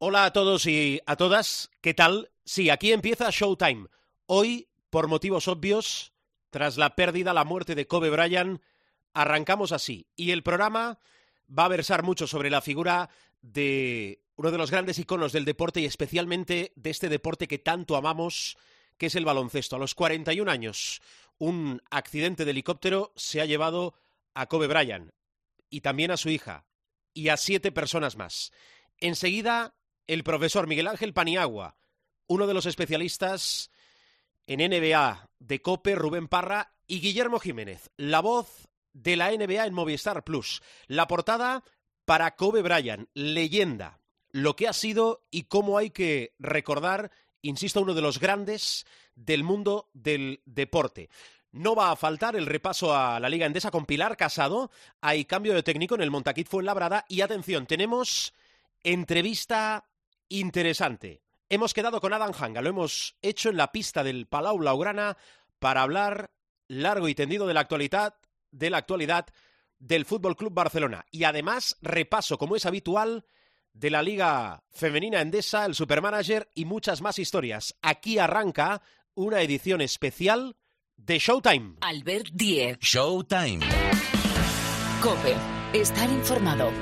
Hola a todos y a todas, ¿qué tal? Sí, aquí empieza Showtime. Hoy, por motivos obvios, tras la pérdida, la muerte de Kobe Bryant, arrancamos así. Y el programa va a versar mucho sobre la figura de uno de los grandes iconos del deporte y especialmente de este deporte que tanto amamos, que es el baloncesto. A los 41 años, un accidente de helicóptero se ha llevado a Kobe Bryant y también a su hija y a siete personas más. Enseguida el profesor Miguel Ángel Paniagua, uno de los especialistas en NBA de COPE, Rubén Parra y Guillermo Jiménez, la voz de la NBA en Movistar Plus. La portada para Kobe Bryant, leyenda, lo que ha sido y cómo hay que recordar, insisto, uno de los grandes del mundo del deporte. No va a faltar el repaso a la Liga Endesa con Pilar Casado. Hay cambio de técnico en el Montaquit Fuenlabrada. Y atención, tenemos entrevista interesante. Hemos quedado con Adam Hanga, lo hemos hecho en la pista del Palau Blaugrana para hablar largo y tendido de la actualidad, de la actualidad del Fútbol Club Barcelona y además repaso como es habitual de la Liga Femenina Endesa, el Supermanager y muchas más historias. Aquí arranca una edición especial de Showtime. Albert Diez. Showtime. Cope. Estar informado.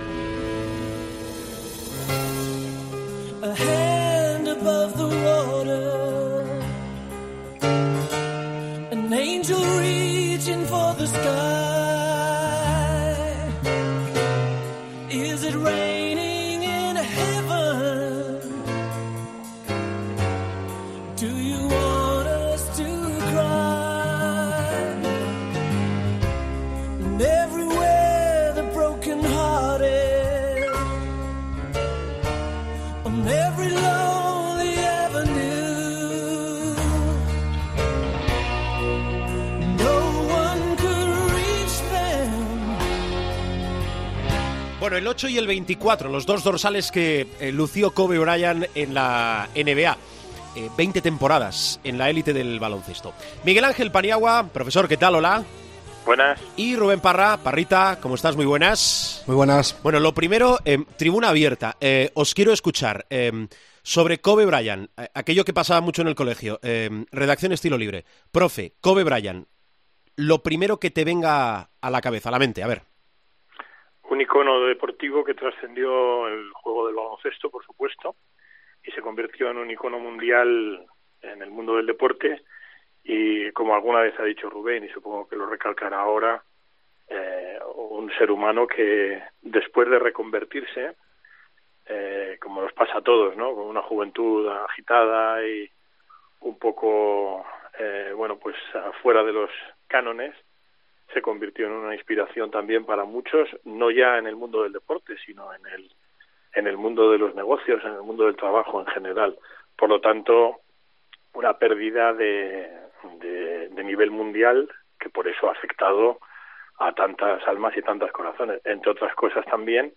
Above the water, an angel reaching for the sky. Bueno, el 8 y el 24, los dos dorsales que eh, lució Kobe Bryant en la NBA. Eh, 20 temporadas en la élite del baloncesto. Miguel Ángel Paniagua, profesor, ¿qué tal? Hola. Buenas. Y Rubén Parra, Parrita, ¿cómo estás? Muy buenas. Muy buenas. Bueno, lo primero, eh, tribuna abierta. Eh, os quiero escuchar eh, sobre Kobe Bryant, eh, aquello que pasaba mucho en el colegio. eh, redacción estilo libre. Profe, Kobe Bryant, lo primero que te venga a la cabeza, a la mente, a ver. Un icono deportivo que trascendió el juego del baloncesto, por supuesto, y se convirtió en un icono mundial en el mundo del deporte. Y como alguna vez ha dicho Rubén, y supongo que lo recalcará ahora, eh, un ser humano que después de reconvertirse, eh, como nos pasa a todos, ¿no? Con una juventud agitada y un poco, eh, bueno, pues afuera de los cánones, se convirtió en una inspiración también para muchos, no ya en el mundo del deporte, sino en el, en el mundo de los negocios, en el mundo del trabajo en general. Por lo tanto, una pérdida de, de, de nivel mundial que por eso ha afectado a tantas almas y tantos corazones, entre otras cosas también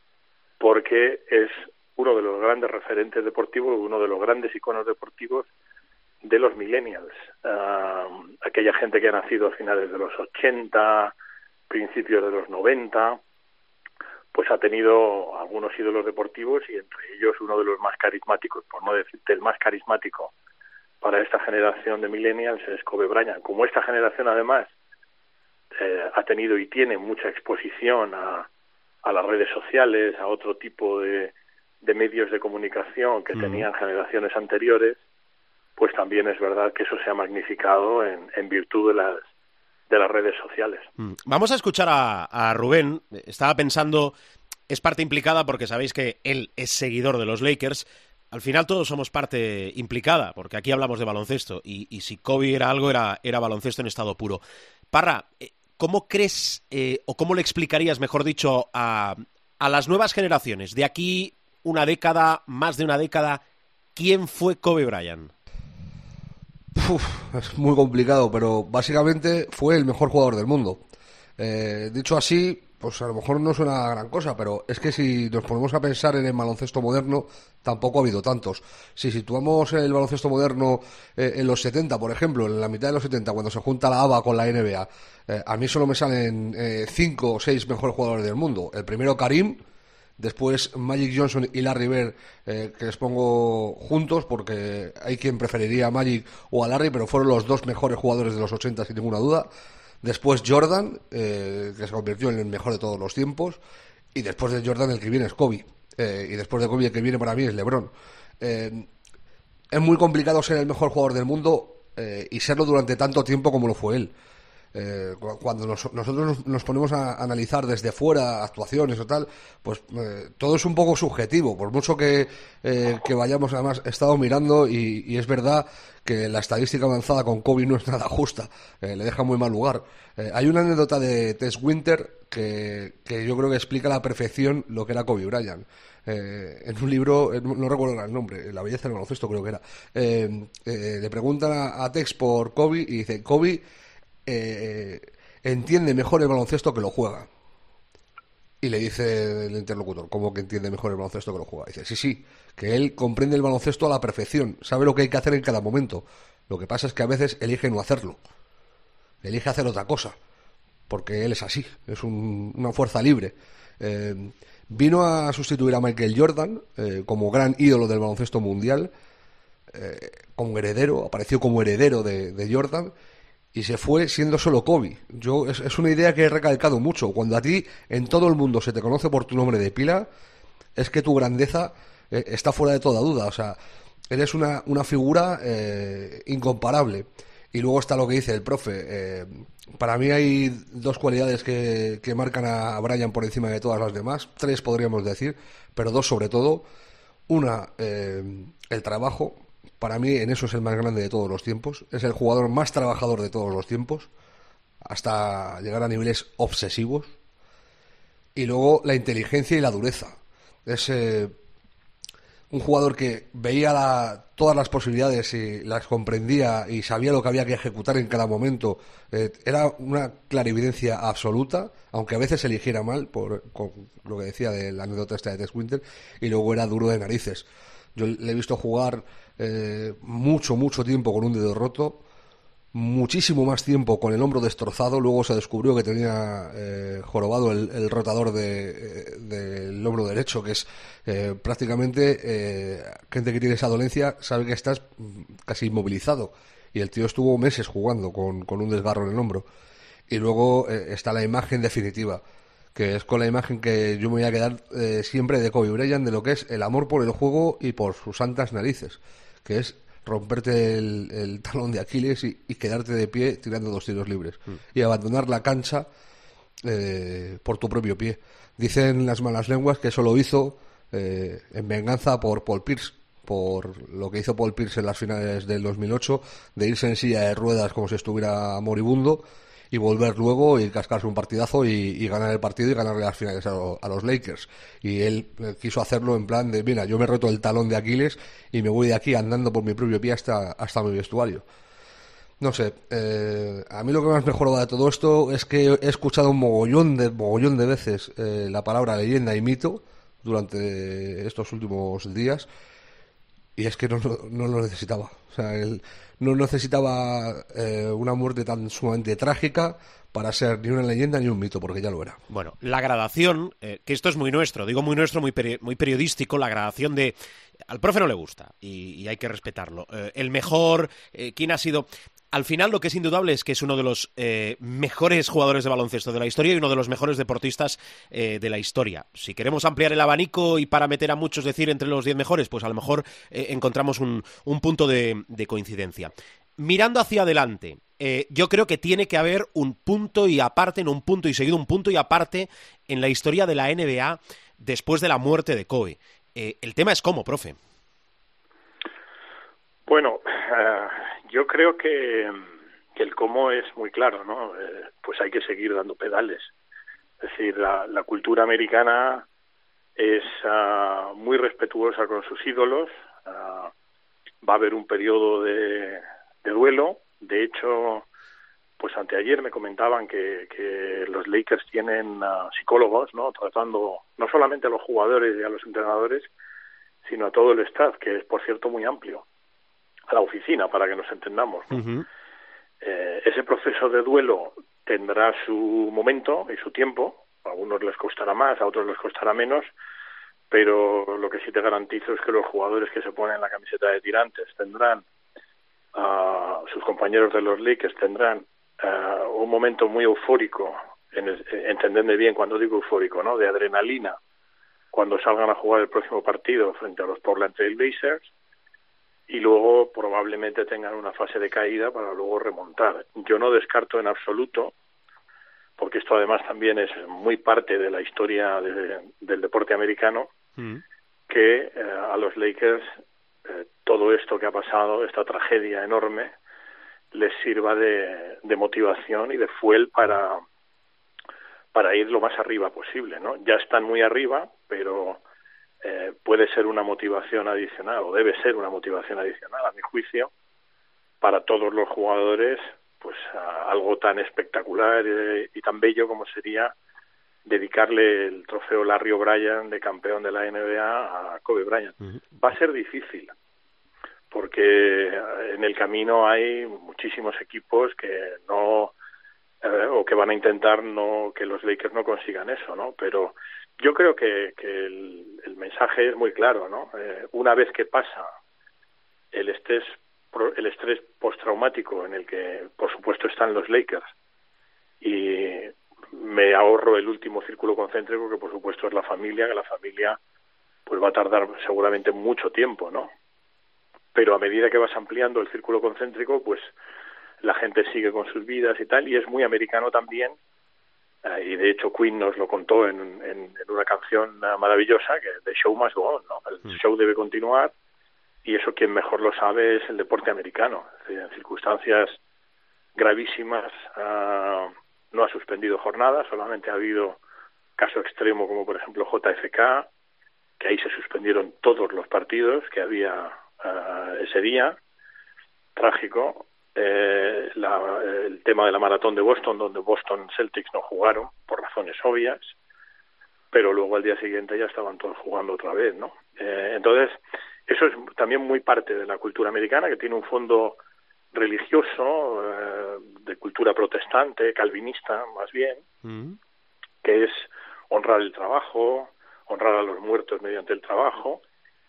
porque es uno de los grandes referentes deportivos, uno de los grandes iconos deportivos de los millennials, uh, aquella gente que ha nacido a finales de los 80, principios de los 90, pues ha tenido algunos ídolos deportivos y entre ellos uno de los más carismáticos, por no decirte el más carismático para esta generación de millennials es Kobe Bryant. Como esta generación además eh, ha tenido y tiene mucha exposición a, a las redes sociales, a otro tipo de, de medios de comunicación que mm. tenían generaciones anteriores, pues también es verdad que eso se ha magnificado en, virtud de las de las redes sociales. Mm. Vamos a escuchar a, Rubén. Estaba pensando, es parte implicada porque sabéis que él es seguidor de los Lakers. Al final todos somos parte implicada, porque aquí hablamos de baloncesto, y, y si Kobe era algo, era, era baloncesto en estado puro. Parra, eh, ¿cómo crees eh, o cómo le explicarías, mejor dicho, a, a las nuevas generaciones, de aquí una década, más de una década, quién fue Kobe Bryant? Uf, es muy complicado, pero básicamente fue el mejor jugador del mundo. Eh, dicho así, pues a lo mejor no suena a gran cosa, pero es que si nos ponemos a pensar en el baloncesto moderno, tampoco ha habido tantos. Si situamos el baloncesto moderno eh, en los 70, por ejemplo, en la mitad de los 70, cuando se junta la ABA con la NBA, eh, a mí solo me salen eh, cinco o seis mejores jugadores del mundo. El primero Karim, Después Magic Johnson y Larry Bird, eh, que les pongo juntos porque hay quien preferiría a Magic o a Larry, pero fueron los dos mejores jugadores de los 80 sin ninguna duda. Después Jordan, eh, que se convirtió en el mejor de todos los tiempos. Y después de Jordan el que viene es Kobe. Eh, y después de Kobe el que viene para mí es LeBron. Es muy complicado ser el mejor jugador del mundo y serlo durante tanto tiempo como lo fue él. Eh, cu- cuando nos- nosotros nos, ponemos a analizar desde fuera actuaciones o tal, pues eh, todo es un poco subjetivo, por mucho que, eh, que vayamos, además he estado mirando y, es verdad que la estadística avanzada con Kobe no es nada justa, le deja muy mal lugar. Hay una anécdota de Tess Winter que, que yo creo que explica a la perfección lo que era Kobe Bryant. En un libro, no, recuerdo el nombre, La belleza del baloncesto creo que era, le preguntan a, a Tex por Kobe y dice, Kobe eh, entiende mejor el baloncesto que lo juega. Y le dice el interlocutor, ¿cómo que entiende mejor el baloncesto que lo juega? Dice, sí, sí, que él comprende el baloncesto a la perfección, sabe lo que hay que hacer en cada momento. Lo que pasa es que a veces elige no hacerlo. Elige hacer otra cosa, porque él es así, es un- una fuerza libre. Eh, vino a sustituir a Michael Jordan eh, como gran ídolo del baloncesto mundial, como heredero, apareció como heredero de, de Jordan y se fue siendo solo Kobe. Yo, es, es una idea que he recalcado mucho. Cuando a ti en todo el mundo se te conoce por tu nombre de pila, es que tu grandeza eh, está fuera de toda duda. O sea, eres una, una figura eh, incomparable. Y luego está lo que dice el profe. eh, para mí hay dos cualidades que, que marcan a Brian por encima de todas las demás. Tres podríamos decir, pero dos sobre todo. Una, el trabajo. Para mí en eso es el más grande de todos los tiempos. Es el jugador más trabajador de todos los tiempos. Hasta llegar a niveles obsesivos. Y luego la inteligencia y la dureza. Es eh, un jugador que veía la- todas las posibilidades y las comprendía y sabía lo que había que ejecutar en cada momento. Eh, era una clarividencia absoluta, aunque a veces eligiera mal, por con lo que decía de la anécdota esta de Tess Winter, y luego era duro de narices. Yo le he visto jugar eh, mucho, mucho tiempo con un dedo roto, muchísimo más tiempo con el hombro destrozado. Luego se descubrió que tenía eh, jorobado el, rotador de, eh, del hombro derecho, que es eh, prácticamente eh, gente que tiene esa dolencia sabe que estás mm, casi inmovilizado. Y el tío estuvo meses jugando con, con un desgarro en el hombro. Y luego eh, está la imagen definitiva, que es con la imagen que yo me voy a quedar eh, siempre de Kobe Bryant, de lo que es el amor por el juego y por sus santas narices, que es romperte el, el talón de Aquiles y, y quedarte de pie tirando dos tiros libres y abandonar la cancha eh, por tu propio pie. Dicen las malas lenguas que eso lo hizo eh, en venganza por Paul Pierce, por lo que hizo Paul Pierce en las finales del 2008, de irse en silla de ruedas como si estuviera moribundo y volver luego y cascarse un partidazo y, ganar el partido y ganarle las finales a, lo- a los Lakers. Y él eh, quiso hacerlo en plan de, mira, yo me roto el talón de Aquiles y me voy de aquí andando por mi propio pie hasta, hasta mi vestuario. No sé, eh, a mí lo que más me joroba de todo esto es que he escuchado un mogollón de, mogollón de veces eh, la palabra leyenda y mito durante estos últimos días y es que no, no, no lo necesitaba. O sea, él no necesitaba eh, una muerte tan sumamente trágica para ser ni una leyenda ni un mito, porque ya lo era. Bueno, la gradación, eh, que esto es muy nuestro, digo muy nuestro, muy, muy periodístico, la gradación de... Al profe no le gusta y, y hay que respetarlo. Eh, el mejor, eh, ¿quién ha sido...? Al final lo que es indudable es que es uno de los eh, mejores jugadores de baloncesto de la historia y uno de los mejores deportistas eh, de la historia. Si queremos ampliar el abanico y para meter a muchos decir entre los 10 mejores, pues a lo mejor eh, encontramos un, un punto de, de coincidencia. Mirando hacia adelante, yo creo que tiene que haber un punto y aparte, no un punto y seguido, un punto y aparte en la historia de la NBA después de la muerte de Kobe. El tema es cómo, profe. Bueno, yo creo que, el cómo es muy claro, ¿no? Eh, pues hay que seguir dando pedales. Es decir, la, cultura americana es ah, muy respetuosa con sus ídolos. ah, va a haber un periodo de, de duelo. De hecho, pues anteayer me comentaban que, que los Lakers tienen ah, psicólogos, ¿no? Tratando no solamente a los jugadores y a los entrenadores, sino a todo el staff, que es, por cierto, muy amplio a la oficina para que nos entendamos. ¿no? Eh, ese proceso de duelo tendrá su momento y su tiempo. A algunos les costará más, a otros les costará menos, pero lo que sí te garantizo es que los jugadores que se ponen la camiseta de tirantes tendrán, ah, sus compañeros de los Lakers tendrán ah, un momento muy eufórico, en el- entendedme bien cuando digo eufórico, ¿no? De adrenalina, cuando salgan a jugar el próximo partido frente a los Portland Trail Blazers y luego probablemente tengan una fase de caída para luego remontar. Yo no descarto en absoluto, porque esto además también es muy parte de la historia de- del deporte americano, que eh, a los Lakers eh, todo esto que ha pasado, esta tragedia enorme, les sirva de, de motivación y de fuel para para ir lo más arriba posible, ¿no? Ya están muy arriba, pero eh, puede ser una motivación adicional o debe ser una motivación adicional, a mi juicio, para todos los jugadores, pues a algo tan espectacular eh, y tan bello como sería dedicarle el trofeo Larry O'Brien de campeón de la NBA a Kobe Bryant. Va a ser difícil, porque en el camino hay muchísimos equipos que no eh, o que van a intentar no que los Lakers no consigan eso, ¿no? Pero yo creo que, que el, mensaje es muy claro, ¿no? Eh, una vez que pasa el estrés el estrés postraumático en el que por supuesto están los Lakers y me ahorro el último círculo concéntrico que por supuesto es la familia, que la familia pues va a tardar seguramente mucho tiempo, ¿no? Pero a medida que vas ampliando el círculo concéntrico, pues la gente sigue con sus vidas y tal, y es muy americano también, y de hecho Queen nos lo contó en, en, en una canción maravillosa, que The Show Must Go On, ¿no? El show debe continuar, y eso quien mejor lo sabe es el deporte americano. En circunstancias gravísimas ah, no ha suspendido jornadas, solamente ha habido caso extremo como por ejemplo JFK, que ahí se suspendieron todos los partidos que había ah, ese día, trágico. Eh, la- el tema de la maratón de Boston, donde Boston Celtics no jugaron por razones obvias, pero luego al día siguiente ya estaban todos jugando otra vez, ¿no? Eh, entonces, eso es también muy parte de la cultura americana, que tiene un fondo religioso, eh, de cultura protestante, calvinista más bien, que es honrar el trabajo, honrar a los muertos mediante el trabajo,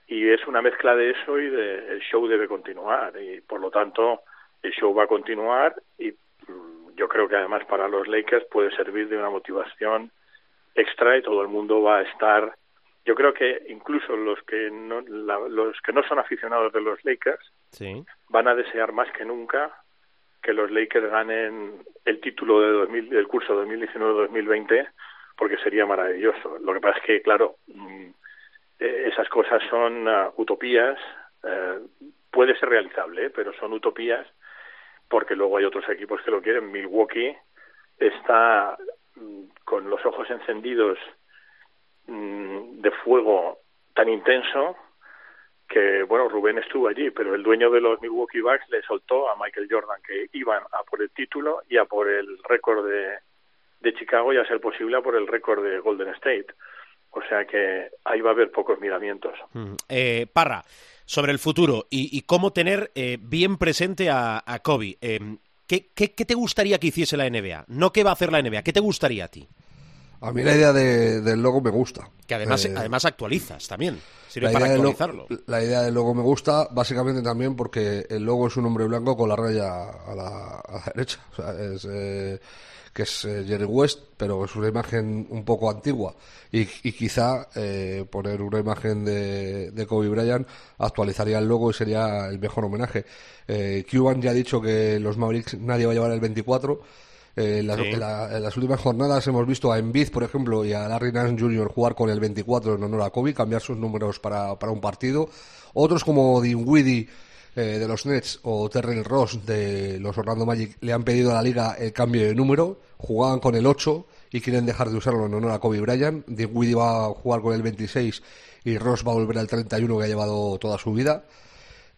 y es una mezcla de eso y de el show debe continuar, y por lo tanto el show va a continuar y mm, yo creo que además para los Lakers puede servir de una motivación extra y todo el mundo va a estar yo creo que incluso los que no la- los que no son aficionados de los Lakers Sí. van a desear más que nunca que los Lakers ganen el título de 2000, del curso 2019-2020 porque sería maravilloso. Lo que pasa es que, claro, mm, eh, esas cosas son ah, utopías, eh, puede ser realizable, ¿eh? pero son utopías porque luego hay otros equipos que lo quieren. Milwaukee está mm, con los ojos encendidos mm, de fuego tan intenso que, bueno, Rubén estuvo allí, pero el dueño de los Milwaukee Bucks le soltó a Michael Jordan que iban a por el título y a por el récord de, de Chicago y a ser posible a por el récord de Golden State. O sea que ahí va a haber pocos miramientos. Mm. Eh, Parra, sobre el futuro y, y cómo tener eh, bien presente a, a Kobe. eh, ¿qué, qué, qué te gustaría que hiciese la NBA? No qué va a hacer la NBA, ¿qué te gustaría a ti? A mí la idea de- del logo me gusta. Que además, Eh, además actualizas también. Sirve la para idea, actualizarlo. la idea del logo me gusta, básicamente también porque el logo es un hombre blanco con la raya a la, a la derecha. O sea, es, eh, que es eh, Jerry West, pero es una imagen un poco antigua. Y, y quizá eh, poner una imagen de, de Kobe Bryant actualizaría el logo y sería el mejor homenaje. Eh, Cuban ya ha dicho que los Mavericks nadie va a llevar el 24. Eh, en, las, Sí. en la- en las últimas jornadas hemos visto a Embiid, por ejemplo, y a Larry Nance Jr. jugar con el 24 en honor a Kobe, cambiar sus números para, para un partido. Otros como Dinwiddie eh, de los Nets o Terrell Ross de los Orlando Magic le han pedido a la liga el cambio de número. Jugaban con el 8 y quieren dejar de usarlo en honor a Kobe Bryant. Dinwiddie va a jugar con el 26 y Ross va a volver al 31 que ha llevado toda su vida.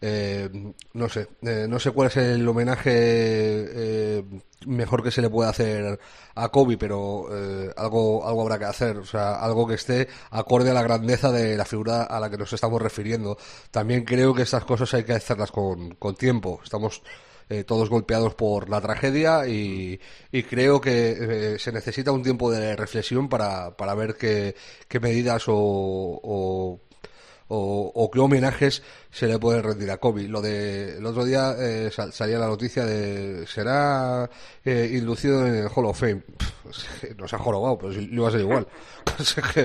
Eh, no sé, eh, no sé cuál es el homenaje eh, mejor que se le puede hacer a Kobe, pero eh, algo, algo habrá que hacer, o sea, algo que esté acorde a la grandeza de la figura a la que nos estamos refiriendo. También creo que estas cosas hay que hacerlas con, con tiempo. Estamos eh, todos golpeados por la tragedia y, creo que se necesita un tiempo de reflexión para, para ver qué, qué medidas o, o o, o qué homenajes se le pueden rendir a Kobe. Lo de el otro día eh, sal- salía la noticia de será eh, inducido en el Hall of Fame. Pff, Nos ha jorobado, pero le iba a ser igual.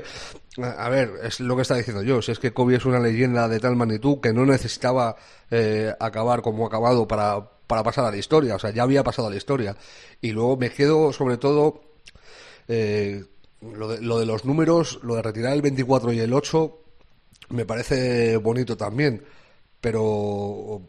A ver, es lo que está diciendo yo. Si es que Kobe es una leyenda de tal magnitud que no necesitaba eh, acabar como ha acabado para, para pasar a la historia. O sea, ya había pasado a la historia. Y luego me quedo sobre todo eh, lo, de, lo de los números, lo de retirar el 24 y el 8, me parece bonito también, pero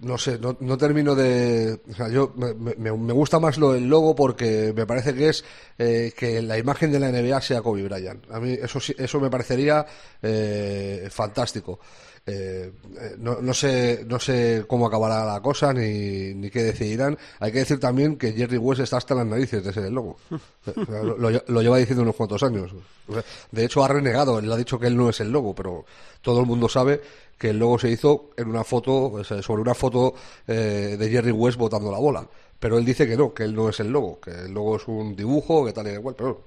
no sé, no, no termino de... O sea, yo me, me- me gusta más lo del logo porque me parece que es eh, que la imagen de la NBA sea Kobe Bryant. A mí eso, eso me parecería eh, fantástico. Eh, no, no sé no sé cómo acabará la cosa ni, ni qué decidirán. Hay que decir también que Jerry West está hasta las narices de ser el logo. O sea, lo, lleva diciendo unos cuantos años. De hecho, ha renegado. Él ha dicho que él no es el logo, pero todo el mundo sabe que el logo se hizo en una foto, sobre una foto eh, de Jerry West botando la bola. Pero él dice que no, que él no es el logo, que el logo es un dibujo, que tal y cual. Pero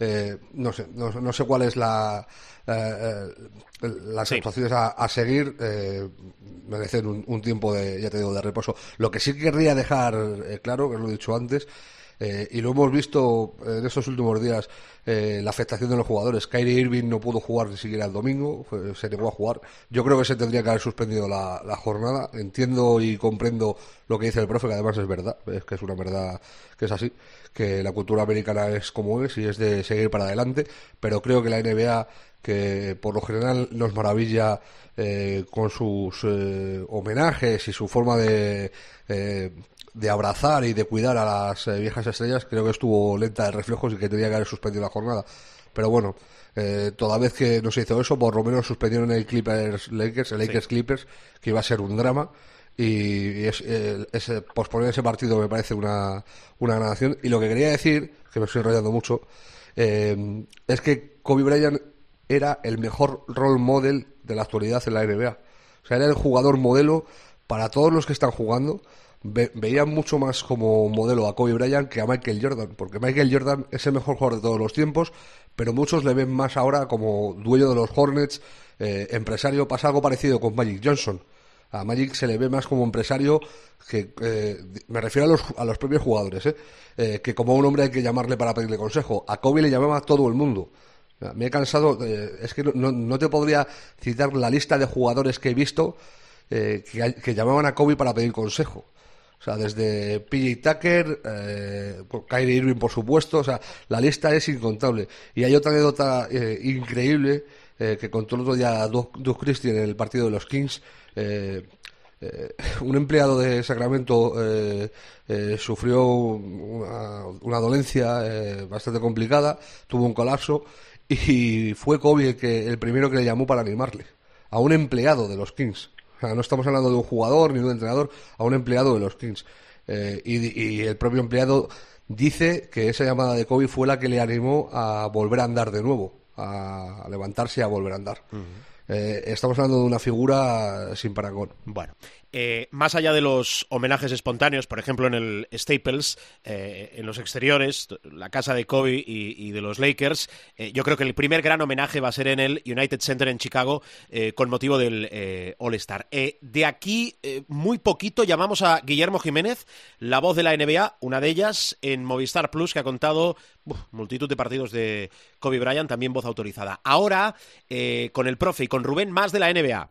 eh, no sé, no, no sé cuál es la eh, eh, las Sí. actuaciones a, a seguir eh, merecen un, un tiempo de, ya te digo, de reposo. Lo que sí querría dejar eh, claro, que lo he dicho antes, eh, y lo hemos visto en estos últimos días, eh, la afectación de los jugadores. Kyrie Irving no pudo jugar ni siquiera el domingo, se negó a jugar. Yo creo que se tendría que haber suspendido la, la jornada. Entiendo y comprendo lo que dice el profe, que además es verdad, es que es una verdad que es así, que la cultura americana es como es y es de seguir para adelante, pero creo que la NBA, que por lo general nos maravilla eh, con sus eh, homenajes y su forma de, eh, de abrazar y de cuidar a las eh, viejas estrellas, creo que estuvo lenta de reflejos y que tenía que haber suspendido la jornada. Pero bueno, eh, toda vez que no se hizo eso, por lo menos suspendieron el Clippers Lakers, el Lakers Clippers, que iba a ser un drama. Y, es- eh, ese- posponer ese partido me parece una, una. Y lo que quería decir, que me estoy enrollando mucho, eh, es que Kobe Bryant era el mejor role model de la actualidad en la NBA. O sea, era el jugador modelo para todos los que están jugando. Ve- veían mucho más como modelo a Kobe Bryant que a Michael Jordan, porque Michael Jordan es el mejor jugador de todos los tiempos, pero muchos le ven más ahora como dueño de los Hornets, eh, empresario. Pasa algo parecido con Magic Johnson. A Magic se le ve más como empresario que eh, me refiero a los, a los propios jugadores, ¿eh? Eh, que como un hombre hay que llamarle para pedirle consejo. A Kobe le llamaba todo el mundo. Me he cansado, eh, es que no, no- te podría citar la lista de jugadores que he visto eh, que, que llamaban a Kobe para pedir consejo. O sea, desde PJ Tucker, eh, Kyrie Irving, por supuesto. O sea, la lista es incontable. Y hay otra anécdota eh, increíble eh, que contó el otro día Doug, Doug Christie en el partido de los Kings. Eh, eh, un empleado de Sacramento sufrió una, una dolencia bastante complicada, tuvo un colapso y fue Kobe el, que, el primero que le llamó para animarle a un empleado de los Kings. No estamos hablando de un jugador ni de un entrenador, a un empleado de los Kings. Y el propio empleado dice que esa llamada de Kobe fue la que le animó a volver a andar de nuevo, a, levantarse y a volver a andar. Eh, estamos hablando de una figura sin parangón. Bueno, eh, más allá de los homenajes espontáneos, por ejemplo en el Staples, eh, en los exteriores, la casa de Kobe y, de los Lakers, eh, yo creo que el primer gran homenaje va a ser en el United Center en Chicago con motivo del All-Star. De aquí, muy poquito, llamamos a Guillermo Jiménez, la voz de la NBA, una de ellas en Movistar Plus, que ha contado multitud de partidos de Kobe Bryant, también voz autorizada. Ahora, con el profe y con Rubén, más de la NBA.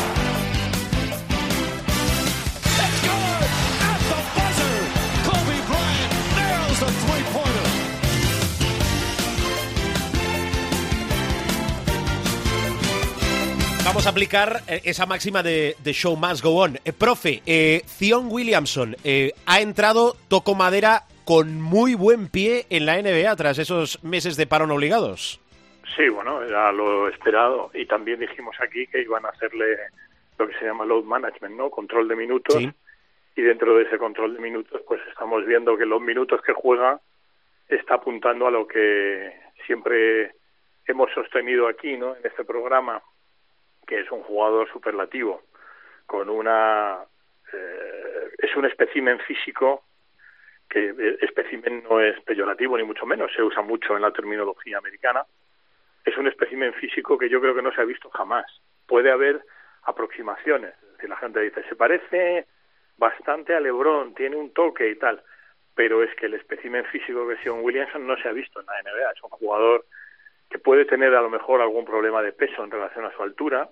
Vamos a aplicar eh, esa máxima de, de show must go on. Eh, profe, eh, Zion Williamson eh, ha entrado, toco madera, con muy buen pie en la NBA tras esos meses de parón obligados. Sí, bueno, era lo esperado. Y también dijimos aquí que iban a hacerle lo que se llama load management, ¿no? Control de minutos. Sí. Y dentro de ese control de minutos, pues estamos viendo que los minutos que juega está apuntando a lo que siempre hemos sostenido aquí, ¿no? En este programa, que es un jugador superlativo, con una... eh, es un espécimen físico que eh, espécimen no es peyorativo ni mucho menos, se usa mucho en la terminología americana, es un espécimen físico que yo creo que no se ha visto jamás. Puede haber aproximaciones, es la gente dice, se parece bastante a Lebron, tiene un toque y tal, pero es que el espécimen físico que es Williamson no se ha visto en la NBA, es un jugador que puede tener a lo mejor algún problema de peso en relación a su altura,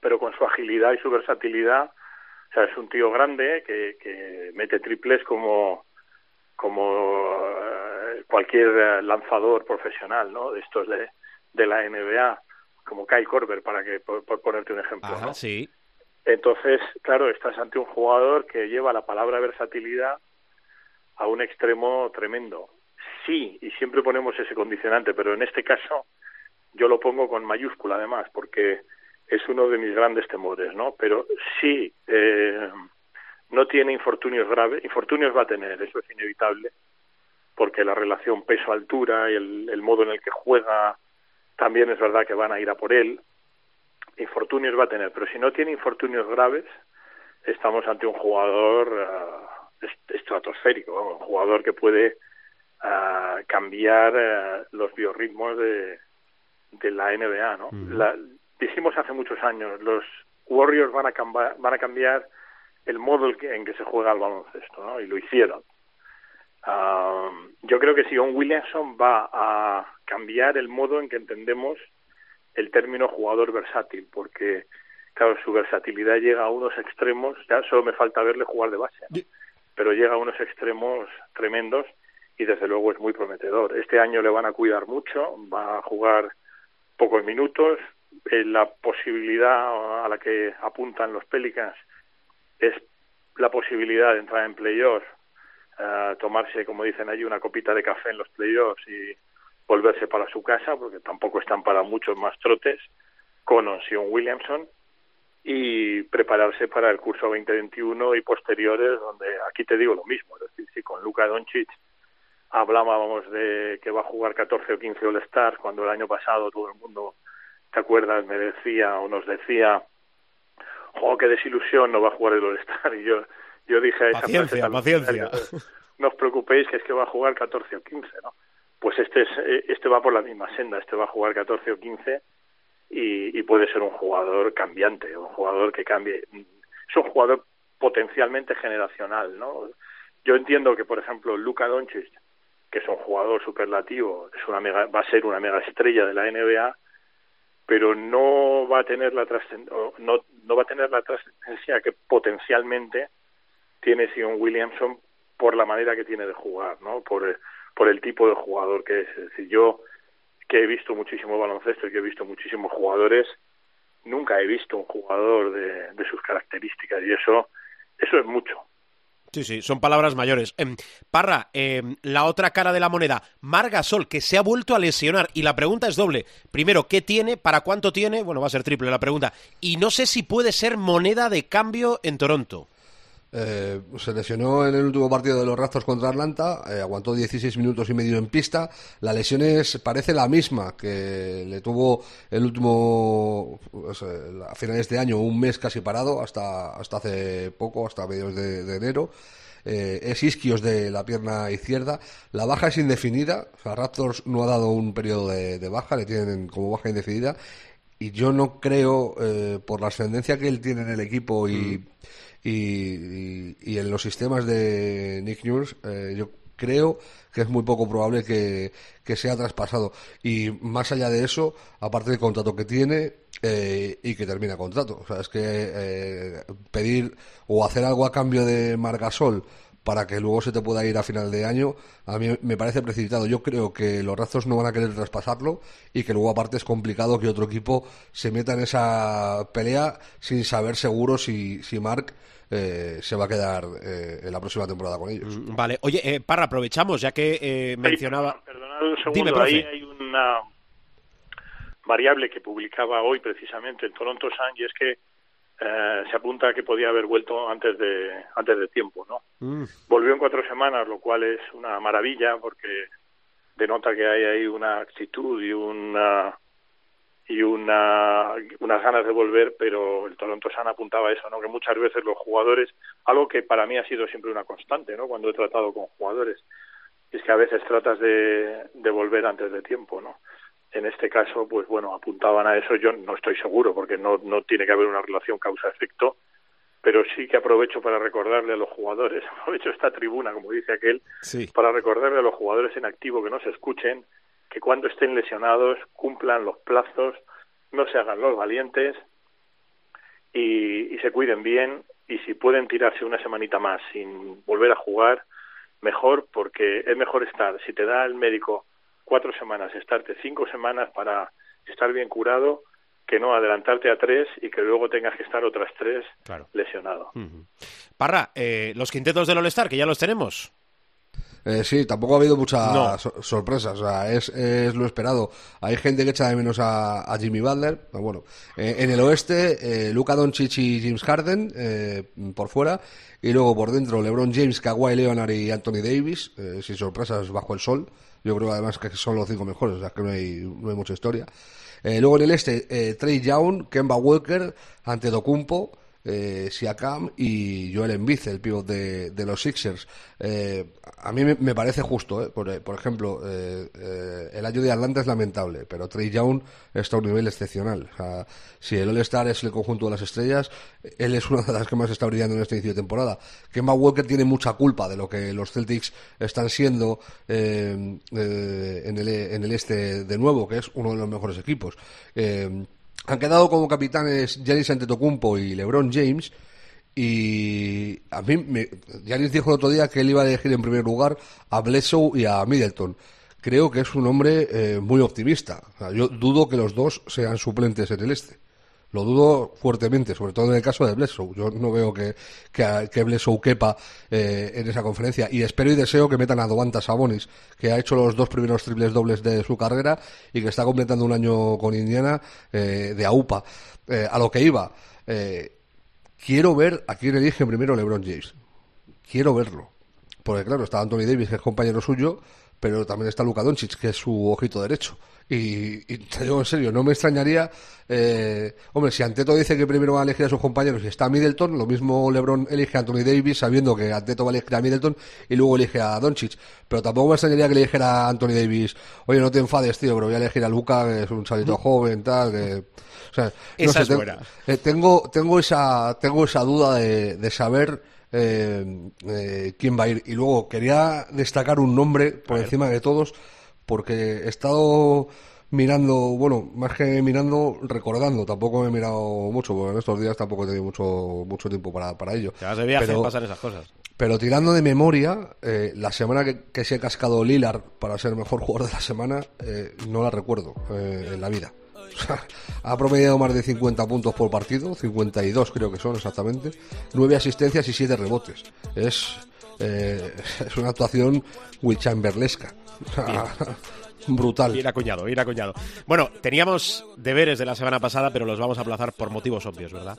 pero con su agilidad y su versatilidad, o sea, es un tío grande que, que mete triples como como eh, cualquier eh, lanzador profesional, ¿no? De estos de, de la NBA, como Kyle Korver, para que por, por ponerte un ejemplo. Ajá, ¿no? sí. Entonces, claro, estás ante un jugador que lleva la palabra versatilidad a un extremo tremendo. Sí, y siempre ponemos ese condicionante, pero en este caso yo lo pongo con mayúscula además, porque es uno de mis grandes temores, ¿no? Pero sí, eh, no tiene infortunios graves, infortunios va a tener, eso es inevitable, porque la relación peso-altura y el, el modo en el que juega también es verdad que van a ir a por él, infortunios va a tener, pero si no tiene infortunios graves, estamos ante un jugador uh, est estratosférico, un jugador que puede uh, cambiar uh, los biorritmos de, de la NBA, ¿no? La, dijimos hace muchos años, los Warriors van a, camba- van a cambiar el modo en que, se juega al baloncesto, ¿no? Y lo hicieron. Ah, yo creo que Sion Williamson va a cambiar el modo en que entendemos el término jugador versátil, porque, claro, su versatilidad llega a unos extremos, ya solo me falta verle jugar de base, ¿no? pero llega a unos extremos tremendos y desde luego es muy prometedor. Este año le van a cuidar mucho, va a jugar pocos minutos, eh, la posibilidad a la que apuntan los Pelicans es la posibilidad de entrar en playoffs, eh, tomarse, como dicen allí, una copita de café en los playoffs y volverse para su casa, porque tampoco están para muchos más trotes, con Sion Williamson, y prepararse para el curso 2021 y posteriores, donde aquí te digo lo mismo, es decir, si con Luka Doncic hablábamos de que va a jugar 14 o 15 All-Stars, cuando el año pasado todo el mundo, ¿te acuerdas?, me decía o nos decía, ¡oh, qué desilusión, no va a jugar el All-Star! Y yo, yo dije a esa Paciencia, frase, paciencia. No os preocupéis que es que va a jugar 14 o 15, ¿no? Pues este, es, eh, este va por la misma senda, este va a jugar 14 o 15 y, y puede ser un jugador cambiante, un jugador que cambie. Es un jugador potencialmente generacional, ¿no? Yo entiendo que, por ejemplo, Luka Doncic, que es un jugador superlativo, es una mega, va a ser una mega estrella de la NBA, pero no va a tener la no, no va a tener la trascendencia que potencialmente tiene Sion Williamson por la manera que tiene de jugar, ¿no? Por, por el tipo de jugador que es. Es decir, yo que he visto muchísimo baloncesto y que he visto muchísimos jugadores, nunca he visto un jugador de, de sus características y eso, eso es mucho. Sí, sí, son palabras mayores. Em, Parra, em, la otra cara de la moneda, Margasol, que se ha vuelto a lesionar. Y la pregunta es doble. Primero, ¿qué tiene? ¿Para cuánto tiene? Bueno, va a ser triple la pregunta. Y no sé si puede ser moneda de cambio en Toronto. Eh, se lesionó en el último partido de los Raptors contra Atlanta, eh, aguantó 16 minutos y medio en pista. La lesión es, parece la misma que le tuvo el último, a finales de año, un mes casi parado, hasta, hasta hace poco, hasta mediados de, enero. Eh, es isquios de la pierna izquierda. La baja es indefinida. O Raptors no ha dado un periodo de, baja, le tienen como baja indefinida. Y yo no creo, eh, por la ascendencia que él tiene en el equipo y, y, y- en los sistemas de Nick Nurse, eh, yo creo que es muy poco probable que, que sea traspasado. Y más allá de eso, aparte del contrato que tiene eh, y que termina contrato. O sea, es que eh, pedir o hacer algo a cambio de Margasol para que luego se te pueda ir a final de año, a mí me parece precipitado. Yo creo que los Razos no van a querer traspasarlo y que luego aparte es complicado que otro equipo se meta en esa pelea sin saber seguro si, si Mark eh, se va a quedar eh, en la próxima temporada con ellos. Mm, Vale, oye, eh, Parra, aprovechamos, ya que eh, mencionaba... Perdonad un segundo, Dime, ahí hay una variable que publicaba hoy precisamente en Toronto Sun y es que eh, se apunta que podía haber vuelto antes de antes de tiempo, ¿no? Mm, Volvió en cuatro semanas, lo cual es una maravilla porque denota que hay ahí una actitud y una y una unas ganas de volver, pero el Toronto Sun apuntaba a eso, ¿no? Que muchas veces los jugadores, algo que para mí ha sido siempre una constante, ¿no? Cuando he tratado con jugadores, es que a veces tratas de, de volver antes de tiempo, ¿no? En este caso, pues bueno, apuntaban a eso. Yo no estoy seguro porque no, no tiene que haber una relación causa-efecto, pero sí que aprovecho para recordarle a los jugadores, aprovecho esta tribuna, como dice aquel, sí. para recordarle a los jugadores en activo que no se escuchen, que cuando estén lesionados cumplan los plazos, no se hagan los valientes y, y se cuiden bien y si pueden tirarse una semanita más sin volver a jugar, mejor porque es mejor estar, si te da el médico cuatro semanas, estarte cinco semanas para estar bien curado, que no adelantarte a tres y que luego tengas que estar otras tres Claro. lesionado. Ujú. Parra, eh, los quintetos del All-Star, que ya los tenemos. Eh, sí, tampoco ha habido muchas No. so- sorpresas, o sea, es, es lo esperado. Hay gente que echa de menos a, a Jimmy Butler, pero bueno, eh, en el oeste, eh, Luka Doncic y James Harden eh, por fuera, y luego por dentro LeBron James, Kawhi Leonard y Anthony Davis, eh, sin sorpresas bajo el sol. Yo creo además que son los cinco mejores, o sea que no hay, no hay mucha historia. Eh, luego en el este, eh, Trey Young, Kemba Walker, Antetokounmpo, eh, Siakam y Joel Embiid, el pívot de, los Sixers. Eh, a mí me, parece justo, ¿eh? por, ejemplo, eh, el año de Atlanta es lamentable, pero Trey Young está a un nivel excepcional. Si el All-Star es el conjunto de las estrellas, él es una de las que más está brillando en este inicio de temporada. Kemba Walker tiene mucha culpa de lo que los Celtics están siendo en, el, en el este de nuevo, que es uno de los mejores equipos. Han quedado como capitanes Giannis Antetokounmpo y LeBron James y a mí me, dijo el otro día que él iba a elegir en primer lugar a Bledsoe y a Middleton. Creo que es un hombre eh, muy optimista. Yo dudo que los dos sean suplentes en el este. Lo dudo fuertemente, sobre todo en el caso de Bledsoe. Yo no veo que, que, que Bledsoe quepa eh, en esa conferencia. Y espero y deseo que metan a Domantas Sabonis, que ha hecho los dos primeros triples dobles de su carrera y que está completando un año con Indiana eh, de AUPA. Eh, a lo que iba. Eh, quiero ver a quién elige primero LeBron James. Quiero verlo. Porque claro, está Anthony Davis, que es compañero suyo, pero también está Luka Doncic, que es su ojito derecho. Y, y te digo en serio, no me extrañaría, eh, hombre, si Anteto dice que primero va a elegir a sus compañeros y está Middleton, lo mismo LeBron elige a Anthony Davis sabiendo que Anteto va a elegir a Middleton y luego elige a Doncic. Pero tampoco me extrañaría que le dijera a Anthony Davis, oye, no te enfades, tío, pero voy a elegir a Luca, que es un salito joven, tal, que... O sea, no Esa sé, es buena. eh, tengo, tengo esa, tengo esa duda de, de saber eh, eh, quién va a ir. Y luego quería destacar un nombre por encima de todos, porque he estado mirando, bueno, más que mirando, recordando. Tampoco me he mirado mucho, porque en estos días tampoco he tenido mucho, mucho tiempo para, para ello. De viaje, Pero- pasan esas cosas. pero tirando de memoria, eh, la semana que, que se ha cascado Lilar para ser mejor jugador de la semana, eh, no la recuerdo eh, en la vida. Ha promediado más de 50 puntos por partido, 52 creo que son exactamente, 9 asistencias y 7 rebotes. Es, eh, es una actuación Will Chamberlesca. O sea, brutal. Bien acuñado, bien acuñado. Bueno, teníamos deberes de la semana pasada, pero los vamos a aplazar por motivos obvios, ¿verdad?